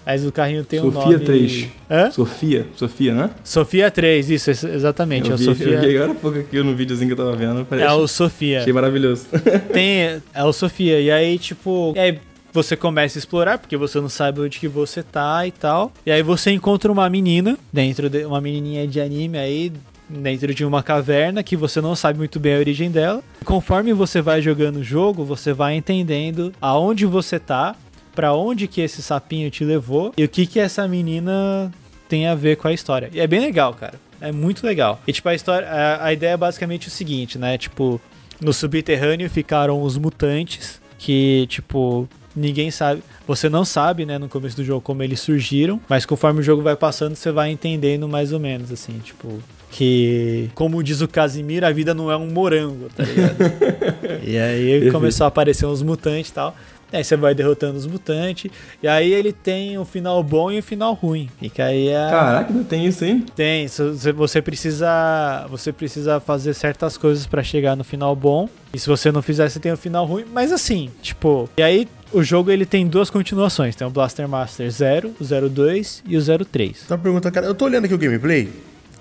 Mas o carrinho tem Sofia um nome... Sofia 3. Hã? Sofia, Sofia, né? Sofia 3, isso, exatamente. Eu, é o vi, Sofia... eu vi agora há pouco aqui no videozinho que eu tava vendo. É o Sofia. Achei maravilhoso. Tem, é o Sofia. E aí, tipo... Aí você começa a explorar, porque você não sabe onde que você tá e tal. E aí você encontra uma menina, dentro de uma menininha de anime aí, dentro de uma caverna que você não sabe muito bem a origem dela. Conforme você vai jogando o jogo, você vai entendendo aonde você tá para onde que esse sapinho te levou e o que que essa menina tem a ver com a história. E é bem legal, cara. É muito legal. E tipo, a história. A, a ideia é basicamente o seguinte, né? Tipo, no subterrâneo ficaram os mutantes que, tipo, ninguém sabe. Você não sabe, né, no começo do jogo como eles surgiram, mas conforme o jogo vai passando, você vai entendendo mais ou menos, assim, tipo. Que, como diz o Casimiro, a vida não é um morango, tá ligado? e aí começou a aparecer uns mutantes e tal. Aí você vai derrotando os mutantes. E aí ele tem um final bom e um final ruim. E que aí é. Caraca, não tem isso, hein? Tem. Você precisa. Você precisa fazer certas coisas para chegar no final bom. E se você não fizer, você tem o um final ruim. Mas assim, tipo. E aí o jogo ele tem duas continuações. Tem o Blaster Master 0, o 02 e o 03. Então pergunta, cara, eu tô olhando aqui o gameplay.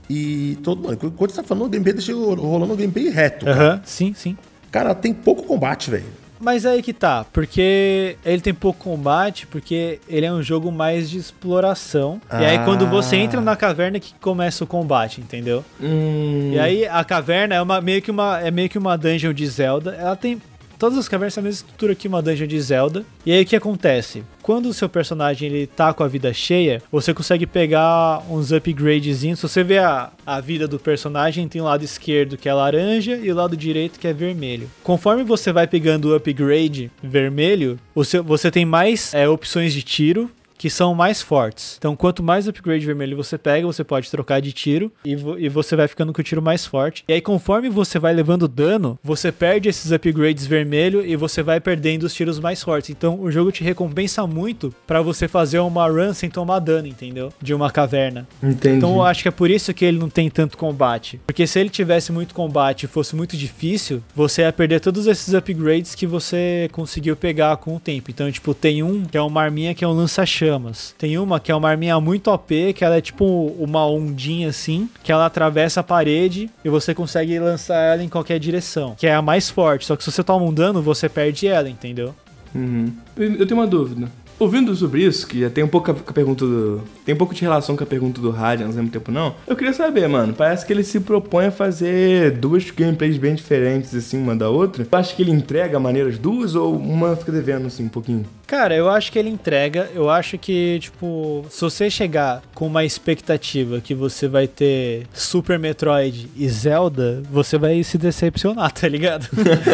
E todo mundo, quando você tá falando, o gameplay deixa rolando o gameplay reto. Aham, sim, sim. Cara, tem pouco combate, velho. Mas aí que tá, porque ele tem pouco combate, porque ele é um jogo mais de exploração. Ah. E aí quando você entra na caverna que começa o combate, entendeu? Hum. E aí a caverna é uma, meio que uma é meio que uma dungeon de Zelda. Ela tem Todas as cavernas têm a mesma estrutura que uma dungeon de Zelda. E aí o que acontece? Quando o seu personagem ele tá com a vida cheia, você consegue pegar uns upgradezinhos. Se você vê a, a vida do personagem, tem o lado esquerdo que é laranja e o lado direito que é vermelho. Conforme você vai pegando o upgrade vermelho, você, você tem mais é, opções de tiro que são mais fortes. Então, quanto mais upgrade vermelho você pega, você pode trocar de tiro e, vo e você vai ficando com o tiro mais forte. E aí, conforme você vai levando dano, você perde esses upgrades vermelho e você vai perdendo os tiros mais fortes. Então, o jogo te recompensa muito para você fazer uma run sem tomar dano, entendeu? De uma caverna. Entendi. Então, eu acho que é por isso que ele não tem tanto combate. Porque se ele tivesse muito combate e fosse muito difícil, você ia perder todos esses upgrades que você conseguiu pegar com o tempo. Então, tipo, tem um que é uma arminha que é um lança-chama chamas. Tem uma que é uma arminha muito OP, que ela é tipo uma ondinha assim, que ela atravessa a parede e você consegue lançar ela em qualquer direção. Que é a mais forte. Só que se você toma um dano, você perde ela, entendeu? Uhum. Eu tenho uma dúvida. Ouvindo sobre isso, que já tem um pouco com a pergunta do. Tem um pouco de relação com a pergunta do Radiant ao mesmo tempo, não. Eu queria saber, mano. Parece que ele se propõe a fazer duas gameplays bem diferentes, assim, uma da outra. Eu acho que ele entrega maneiras duas ou uma fica devendo, assim, um pouquinho? Cara, eu acho que ele entrega. Eu acho que, tipo, se você chegar com uma expectativa que você vai ter Super Metroid e Zelda, você vai se decepcionar, tá ligado?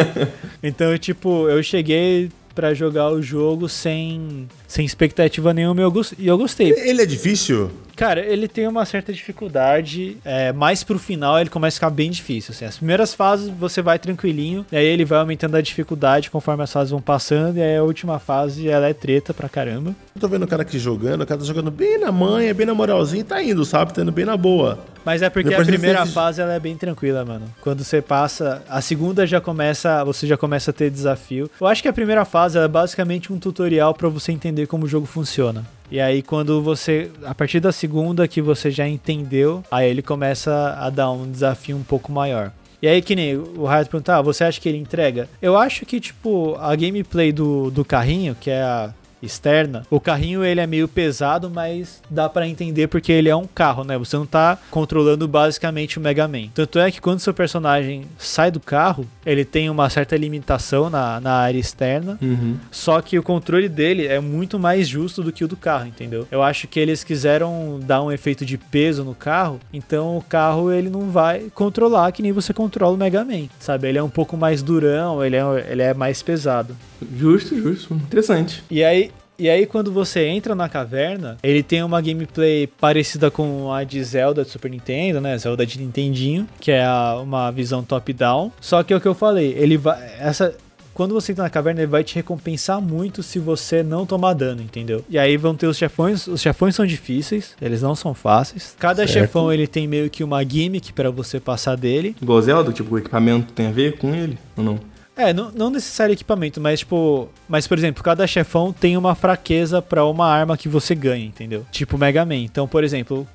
então, tipo, eu cheguei para jogar o jogo sem, sem expectativa nenhuma e eu, e eu gostei. Ele é difícil? Cara, ele tem uma certa dificuldade, é, mais pro final ele começa a ficar bem difícil. Assim. As primeiras fases você vai tranquilinho, e aí ele vai aumentando a dificuldade conforme as fases vão passando, e aí a última fase ela é treta pra caramba. Eu tô vendo o cara aqui jogando, o cara tá jogando bem na manha, bem na moralzinha e tá indo, sabe? Tá indo bem na boa. Mas é porque Depois a primeira fez- fase ela é bem tranquila, mano. Quando você passa, a segunda já começa, você já começa a ter desafio. Eu acho que a primeira fase é basicamente um tutorial pra você entender como o jogo funciona. E aí quando você, a partir da segunda que você já entendeu, aí ele começa a dar um desafio um pouco maior. E aí, que nem o Raio perguntar, ah, você acha que ele entrega? Eu acho que, tipo, a gameplay do, do carrinho, que é a externa, o carrinho ele é meio pesado, mas dá pra entender porque ele é um carro, né? Você não tá controlando basicamente o Mega Man. Tanto é que quando seu personagem sai do carro, ele tem uma certa limitação na, na área externa, Uhum. só que o controle dele é muito mais justo do que o do carro, entendeu? Eu acho que eles quiseram dar um efeito de peso no carro, então o carro ele não vai controlar que nem você controla o Mega Man, sabe? Ele é um pouco mais durão, ele é, ele é mais pesado. Justo, justo. Interessante. E aí, e aí quando você entra na caverna, ele tem uma gameplay parecida com a de Zelda de Super Nintendo, né? Zelda de Nintendinho, que é a- uma visão top-down. Só que é o que eu falei, ele vai essa quando você entra na caverna, ele vai te recompensar muito se você não tomar dano, entendeu? E aí vão ter os chefões. Os chefões são difíceis, eles não são fáceis. Cada Certo. chefão ele tem meio que uma gimmick pra você passar dele. Igual Zelda, tipo, o equipamento tem a ver com ele ou não? É, não, não necessário equipamento, mas tipo. Mas, por exemplo, cada chefão tem uma fraqueza pra uma arma que você ganha, entendeu? Tipo Mega Man. Então, por exemplo,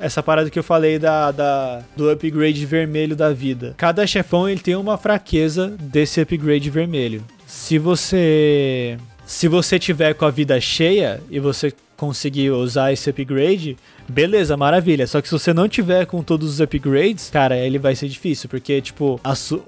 essa parada que eu falei da, da- do upgrade vermelho da vida. Cada chefão ele tem uma fraqueza desse upgrade vermelho. Se você. Se você tiver com a vida cheia e você conseguir usar esse upgrade, beleza, maravilha. Só que se você não tiver com todos os upgrades, cara, ele vai ser difícil, porque, tipo,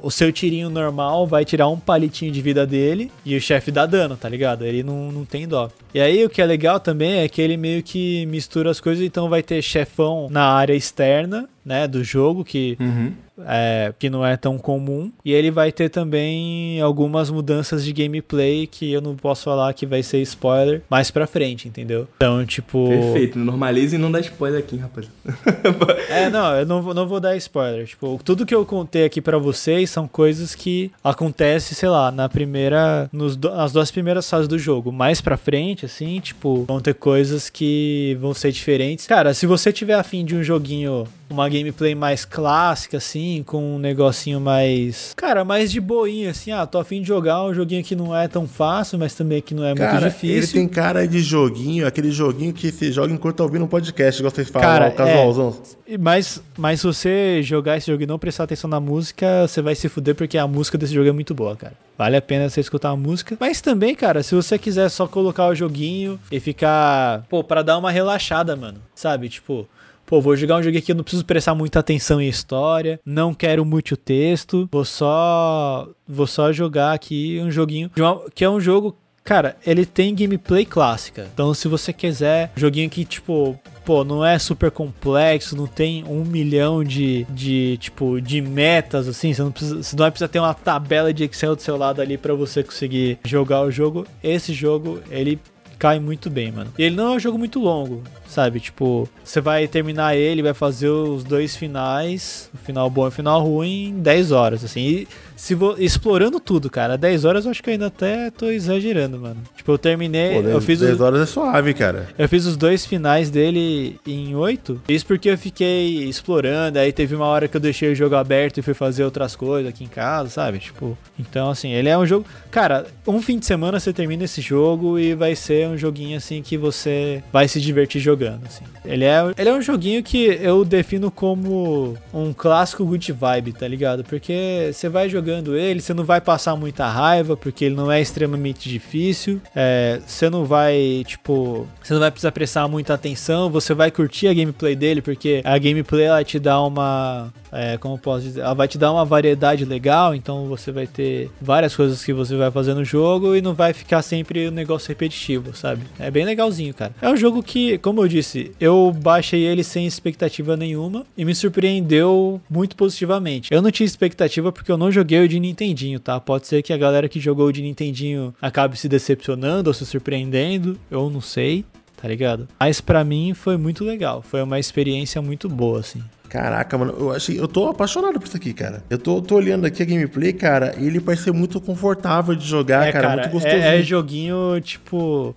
o seu tirinho normal vai tirar um palitinho de vida dele e o chefe dá dano, tá ligado? Ele não, não tem dó. E aí o que é legal também é que ele meio que mistura as coisas, então vai ter chefão na área externa, né, do jogo, que Uhum. É, que não é tão comum. E ele vai ter também algumas mudanças de gameplay que eu não posso falar que vai ser spoiler mais pra frente, entendeu? Então, tipo. Perfeito. Normaliza e não dá spoiler aqui, rapaz. É, não, eu não, vou- não vou dar spoiler. Tipo, tudo que eu contei aqui pra vocês são coisas que acontecem, sei lá, na primeira. Nos, nas duas primeiras fases do jogo. Mais pra frente, assim, tipo, vão ter coisas que vão ser diferentes. Cara, se você tiver afim de um joguinho, uma gameplay mais clássica, assim, com um negocinho mais. Cara, mais de boinha, assim, ah, tô afim de jogar um joguinho que não é tão fácil, mas também que não é muito Cara, difícil. ele tem cara de joguinho, aquele joguinho que se joga enquanto tá ouvindo um podcast, igual vocês falam, Cara, ó, casualzão. E- Mas, mas se você jogar esse jogo e não prestar atenção na música, você vai se fuder porque a música desse jogo é muito boa, cara. Vale a pena você escutar a música. Mas também, cara, se você quiser só colocar o joguinho e ficar, pô, pra dar uma relaxada, mano. Sabe? Tipo, pô, vou jogar um jogo aqui, eu não preciso prestar muita atenção em história, não quero muito texto, vou só vou só jogar aqui um joguinho que é um jogo Cara, ele tem gameplay clássica. Então, se você quiser, joguinho que, tipo, pô, não é super complexo, não tem um milhão de, de tipo, de metas, assim, você não, precisa, você não vai precisar ter uma tabela de Excel do seu lado ali pra você conseguir jogar o jogo. Esse jogo, ele cai muito bem, mano. E ele não é um jogo muito longo, sabe? Tipo, você vai terminar ele, vai fazer os dois finais, o final bom e o final ruim, em 10 horas, assim. E se vo... explorando tudo, cara, 10 horas eu acho que eu ainda até tô exagerando, mano. Tipo, eu terminei, Pô, eu 10, fiz 10 os... horas é suave, cara. Eu fiz os dois finais dele em 8. Isso porque eu fiquei explorando. Aí teve uma hora que eu deixei o jogo aberto e fui fazer outras coisas aqui em casa, sabe? Tipo, então assim, ele é um jogo. Cara, um fim de semana você termina esse jogo e vai ser um joguinho assim que você vai se divertir jogando. Assim. Ele, é, ele é um joguinho que eu defino como um clássico good vibe, tá ligado? Porque você vai jogando ele, você não vai passar muita raiva, porque ele não é extremamente difícil. É, você não vai, tipo, você não vai precisar prestar muita atenção, você vai curtir a gameplay dele, porque a gameplay ela te dá uma. É, como posso dizer? Ela vai te dar uma variedade legal, então você vai ter várias coisas que você vai fazer no jogo e não vai ficar sempre um negócio repetitivo, sabe? É bem legalzinho, cara. É um jogo que, como eu disse, eu baixei ele sem expectativa nenhuma e me surpreendeu muito positivamente. Eu não tinha expectativa porque eu não joguei o de Nintendinho, tá? Pode ser que a galera que jogou o de Nintendinho acabe se decepcionando ou se surpreendendo, eu não sei. tá ligado? Mas pra mim foi muito legal, foi uma experiência muito boa, assim. Caraca, mano, eu achei, eu tô apaixonado por isso aqui, cara. Eu tô, tô olhando aqui a gameplay, cara, e ele parece ser muito confortável de jogar, é, cara, muito gostoso. É, é joguinho, tipo.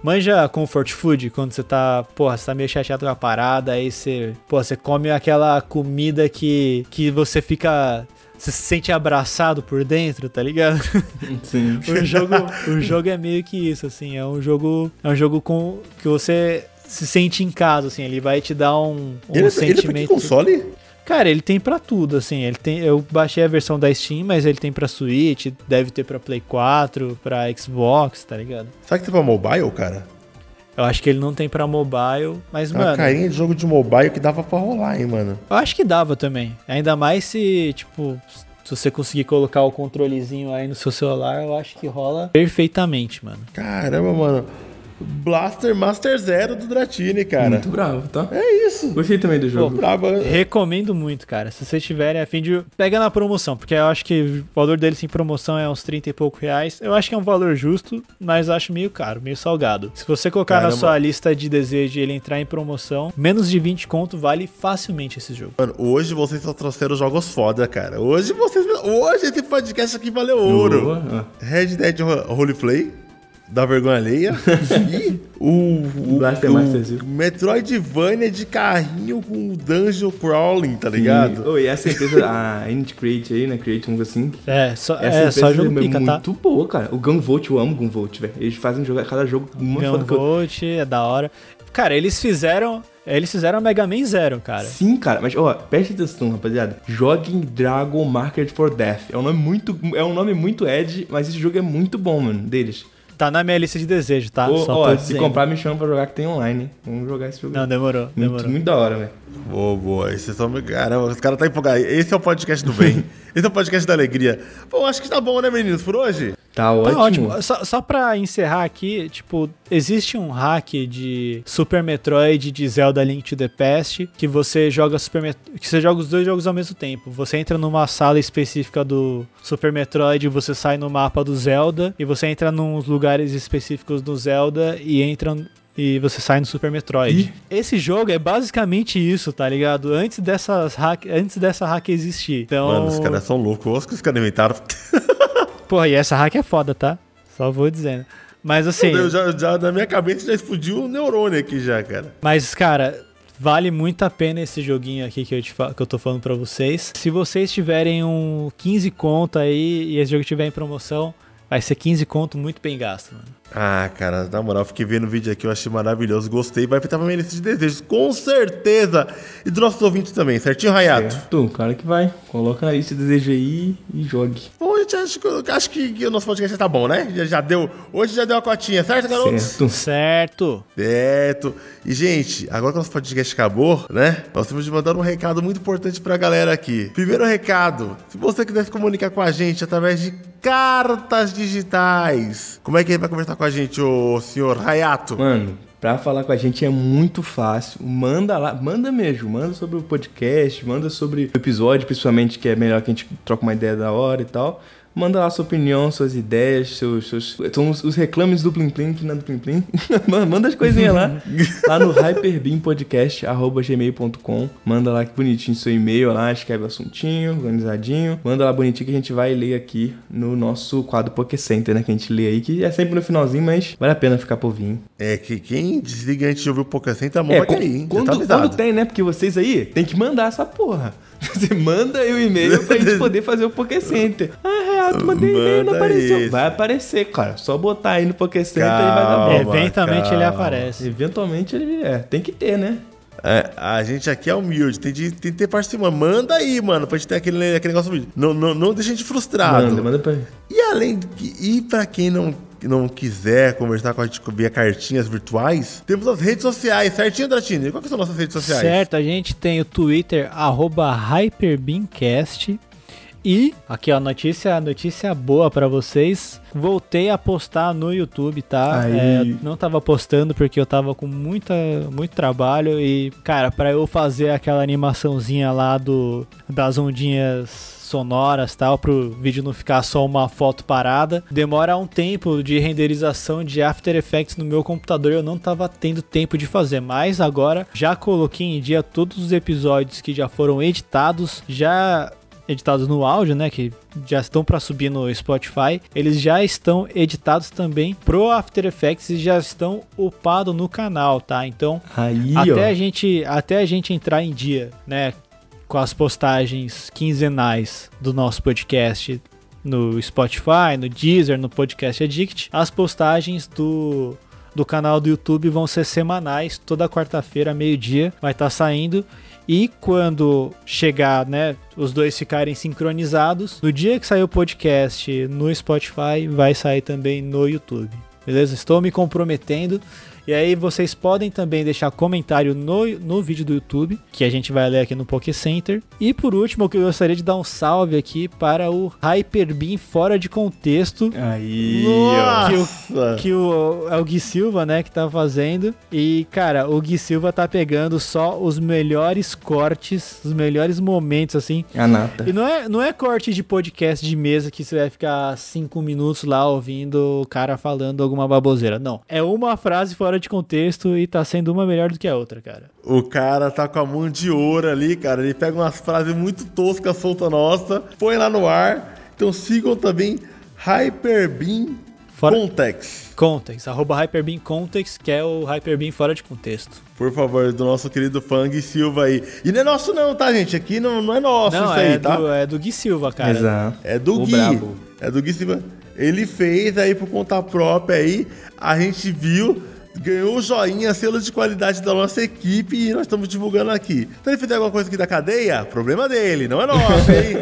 Manja comfort food, quando você tá, porra, você tá meio chateado com a parada, aí você, pô, você come aquela comida que, que você fica você se sente abraçado por dentro, tá ligado? Sim. o jogo, o jogo é meio que isso, assim, é um jogo, é um jogo com que você se sente em casa, assim, ele vai te dar um, um ele, sentimento. Ele é pra que console? Cara, ele tem para tudo, assim, ele tem, eu baixei a versão da Steam, mas ele tem para Switch, deve ter para Play 4, para Xbox, tá ligado? Será que tem pra mobile, cara? Eu acho que ele não tem pra mobile, mas, Uma mano. carinha de jogo de mobile que dava pra rolar, hein, mano. Eu acho que dava também. Ainda mais se, tipo, se você conseguir colocar o controlezinho aí no seu celular, eu acho que rola perfeitamente, mano. Caramba, mano. Blaster Master Zero do Dratini, cara. Muito bravo, tá? É isso. Gostei também do jogo. Pô, brabo. Recomendo muito, cara. Se vocês tiverem a fim de. Pega na promoção, porque eu acho que o valor deles em promoção é uns 30 e pouco reais. Eu acho que é um valor justo, mas eu acho meio caro, meio salgado. Se você colocar Caramba. na sua lista de desejo e ele entrar em promoção, menos de 20 conto vale facilmente esse jogo. Mano, hoje vocês só trouxeram jogos foda, cara. Hoje vocês. Hoje esse podcast aqui valeu ouro. Boa. Red Dead Ro- Roleplay, da vergonha alheia. e o, o, Blaster o Master Zero. Metroidvania de carrinho com dungeon crawling, tá ligado? E, oh, e essa empresa, a Init Create aí, né? Create, dizer assim. É, só, Essa é, só empresa jogo é pica, tá? muito boa, cara. O Gunvolt, eu amo Gunvolt, velho. Eles fazem jogar cada jogo muito foda que eu... Gunvolt é da hora. Cara, eles fizeram. Eles fizeram Mega Man Zero, cara. Sim, cara, mas ó, preste atenção, rapaziada. Joguem Dragon Market for Death. É um nome muito, é um nome muito edgy, mas esse jogo é muito bom, mano, deles. Tá na minha lista de desejo, tá? Ô, Só ó, se dizendo. comprar me chama pra jogar que tem online. hein? Vamos jogar esse jogo. Não, demorou, muito, demorou. muito da hora, velho. Boa, boa. Vocês estão. Caramba, os caras tá empolgados. Esse é o podcast do bem. Esse é o podcast da alegria. Bom, acho que tá bom, né, meninos, por hoje? Tá Tá ótimo. ótimo. Só, só pra encerrar aqui, tipo, existe um hack de Super Metroid de Zelda Link to the Past que você joga Super Met... que você joga os dois jogos ao mesmo tempo. Você entra numa sala específica do Super Metroid, você sai no mapa do Zelda e você entra nos lugares específicos do Zelda e entra e você sai no Super Metroid. Ih. Esse jogo é basicamente isso, tá ligado? Antes dessas hack, antes dessa hack existir. Então, Mano, os caras são loucos. Os que os caras inventaram. Porra, e essa hack é foda, tá? Só vou dizendo. Mas assim, Eu já, já, na minha cabeça já explodiu o neurônio aqui já, cara. mas cara, vale muito a pena esse joguinho aqui que eu, te que eu tô falando pra vocês. Se vocês tiverem um 15 conto aí e esse jogo tiver em promoção, vai ser 15 conto muito bem gasto, mano. Ah, cara, na moral, fiquei vendo o vídeo aqui, eu achei maravilhoso, gostei, vai pra minha lista de desejos, com certeza. E dos nossos ouvintes também, certinho, Rayato? Tu, claro que vai. Coloca na lista de desejo aí e jogue. Bom, gente, acho, que- acho que, que o nosso podcast já tá bom, né? Já, já deu, hoje já deu a cotinha, certo, garotos? Certo. Certo. Certo. E, gente, agora que o nosso podcast acabou, né? Nós temos de mandar um recado muito importante pra galera aqui. Primeiro recado: se você quiser se comunicar com a gente através de cartas digitais, como é que ele vai conversar com a gente, ô senhor Hayato? Mano, pra falar com a gente é muito fácil. Manda lá, manda mesmo. Manda sobre o podcast, manda sobre o episódio, principalmente, que é melhor que a gente troca uma ideia da hora e tal. Manda lá sua opinião, suas ideias, seus. seus são os, os reclames do Plim Plim, que não é do Plim Plim. Manda as coisinhas lá. lá no hyperbeampodcast.gmail.com. Manda lá que bonitinho seu e-mail lá, escreve o assuntinho, organizadinho. Manda lá bonitinho que a gente vai ler aqui no nosso quadro Poké Center, né? Que a gente lê aí, que é sempre no finalzinho, mas vale a pena ficar por vir. É que quem desliga antes de ouvir o podcast, a mão É, vai cair, hein? Já quando, tá quando tem, né? Porque vocês aí tem que mandar essa porra. Você manda aí o e-mail pra gente poder fazer o Poké Center. Ah, Reato, mandei e-mail, não apareceu. isso. Vai aparecer, cara. Só botar aí no Poké Center e vai dar Calma. bom. Eventualmente ele calma. aparece. Eventualmente ele é. Tem que ter, né? É, a gente aqui é humilde, tem de, tem de ter parceria. Manda aí, mano, pra gente ter aquele, aquele negócio humilde. Não, não, não deixa a gente frustrado. Manda, manda pra. E além de que, e pra quem não, não quiser conversar com a gente via cartinhas virtuais, temos as redes sociais, certinho, Dratini? Qual que são nossas redes sociais? Certo, a gente tem o Twitter, arroba HyperbeamCast. E aqui ó, notícia, notícia boa pra vocês. Voltei a postar no YouTube, tá? É, não tava postando porque eu tava com muita, muito trabalho e, cara, pra eu fazer aquela animaçãozinha lá do das ondinhas sonoras tal, pro vídeo não ficar só uma foto parada. Demora um tempo de renderização de After Effects no meu computador, eu não tava tendo tempo de fazer, mas agora já coloquei em dia todos os episódios que já foram editados, já editados no áudio, né, que já estão para subir no Spotify, eles já estão editados também pro After Effects e já estão upados no canal, tá? Então, Aí, até ó. a gente até a gente entrar em dia, né, com as postagens quinzenais do nosso podcast no Spotify, no Deezer, no Podcast Addict, as postagens do do canal do YouTube vão ser semanais, toda quarta-feira, meio-dia, vai estar saindo. E quando chegar, né, os dois ficarem sincronizados, no dia que sair o podcast no Spotify, vai sair também no YouTube. Beleza? Estou me comprometendo. E aí vocês podem também deixar comentário no, no vídeo do YouTube, que a gente vai ler aqui no Poké Center. E por último, eu gostaria de dar um salve aqui para o Hyperbeam fora de contexto. Aí, Nossa! Que o, que o, é o Gui Silva, né, que tá fazendo. E, cara, o Gui Silva tá pegando só os melhores cortes, os melhores momentos, assim. A nata. E não é, não é corte de podcast de mesa que você vai ficar cinco minutos lá ouvindo o cara falando alguma baboseira. Não. É uma frase fora de contexto e tá sendo uma melhor do que a outra, cara. O cara tá com a mão de ouro ali, cara. Ele pega umas frases muito toscas, solta nossa, põe lá no ar. Então sigam também Hyperbeam Fora- Context. Context, arroba Hyperbeam Context, que é o Hyperbeam fora de contexto. Por favor, do nosso querido Fang Silva aí. E não é nosso não, tá, gente? Aqui não, não é nosso não, isso é, aí, tá? do, é do Gui Silva, cara. Exato. É do O Gui. brabo. É do Gui Silva. Ele fez aí por conta própria aí. A gente viu, ganhou o joinha, selo de qualidade da nossa equipe e nós estamos divulgando aqui. Se ele fizer alguma coisa aqui da cadeia, problema dele, não é nosso, hein?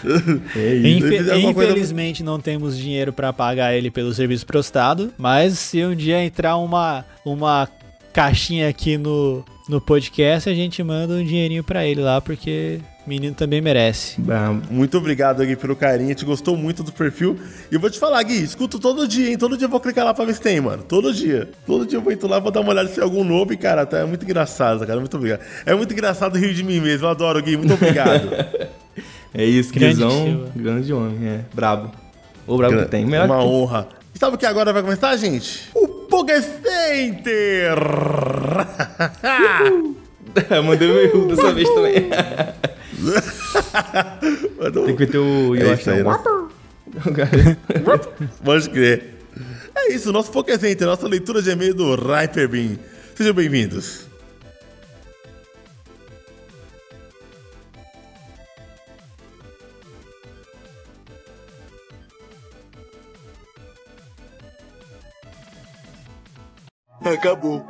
É isso. Infe- alguma coisa- infelizmente não temos dinheiro pra pagar ele pelo serviço prestado, mas se um dia entrar uma, uma caixinha aqui no, no podcast, a gente manda um dinheirinho pra ele lá, porque o menino também merece. Brabo. Muito obrigado, Gui, pelo carinho. A gente gostou muito do perfil. E eu vou te falar, Gui, escuto todo dia, hein? Todo dia eu vou clicar lá pra ver se tem, mano. Todo dia. Todo dia eu vou entrar lá, vou dar uma olhada se tem algum novo. E, cara, tá, é muito engraçado, cara. Muito obrigado. É muito engraçado rir de mim mesmo. Eu adoro, Gui. Muito obrigado. É isso, Grande Guizão. Silva. Grande homem, é. Brabo. O brabo que tem. É Melhor uma honra. E sabe o que agora vai começar, gente? O Poké Center! Mandei meu dessa vez também. Tem que meter o É Yoshi. né? Pode crer. É isso, nosso Poké Center, nossa leitura de e-mail do Hyperbeam. Sejam bem-vindos. Acabou.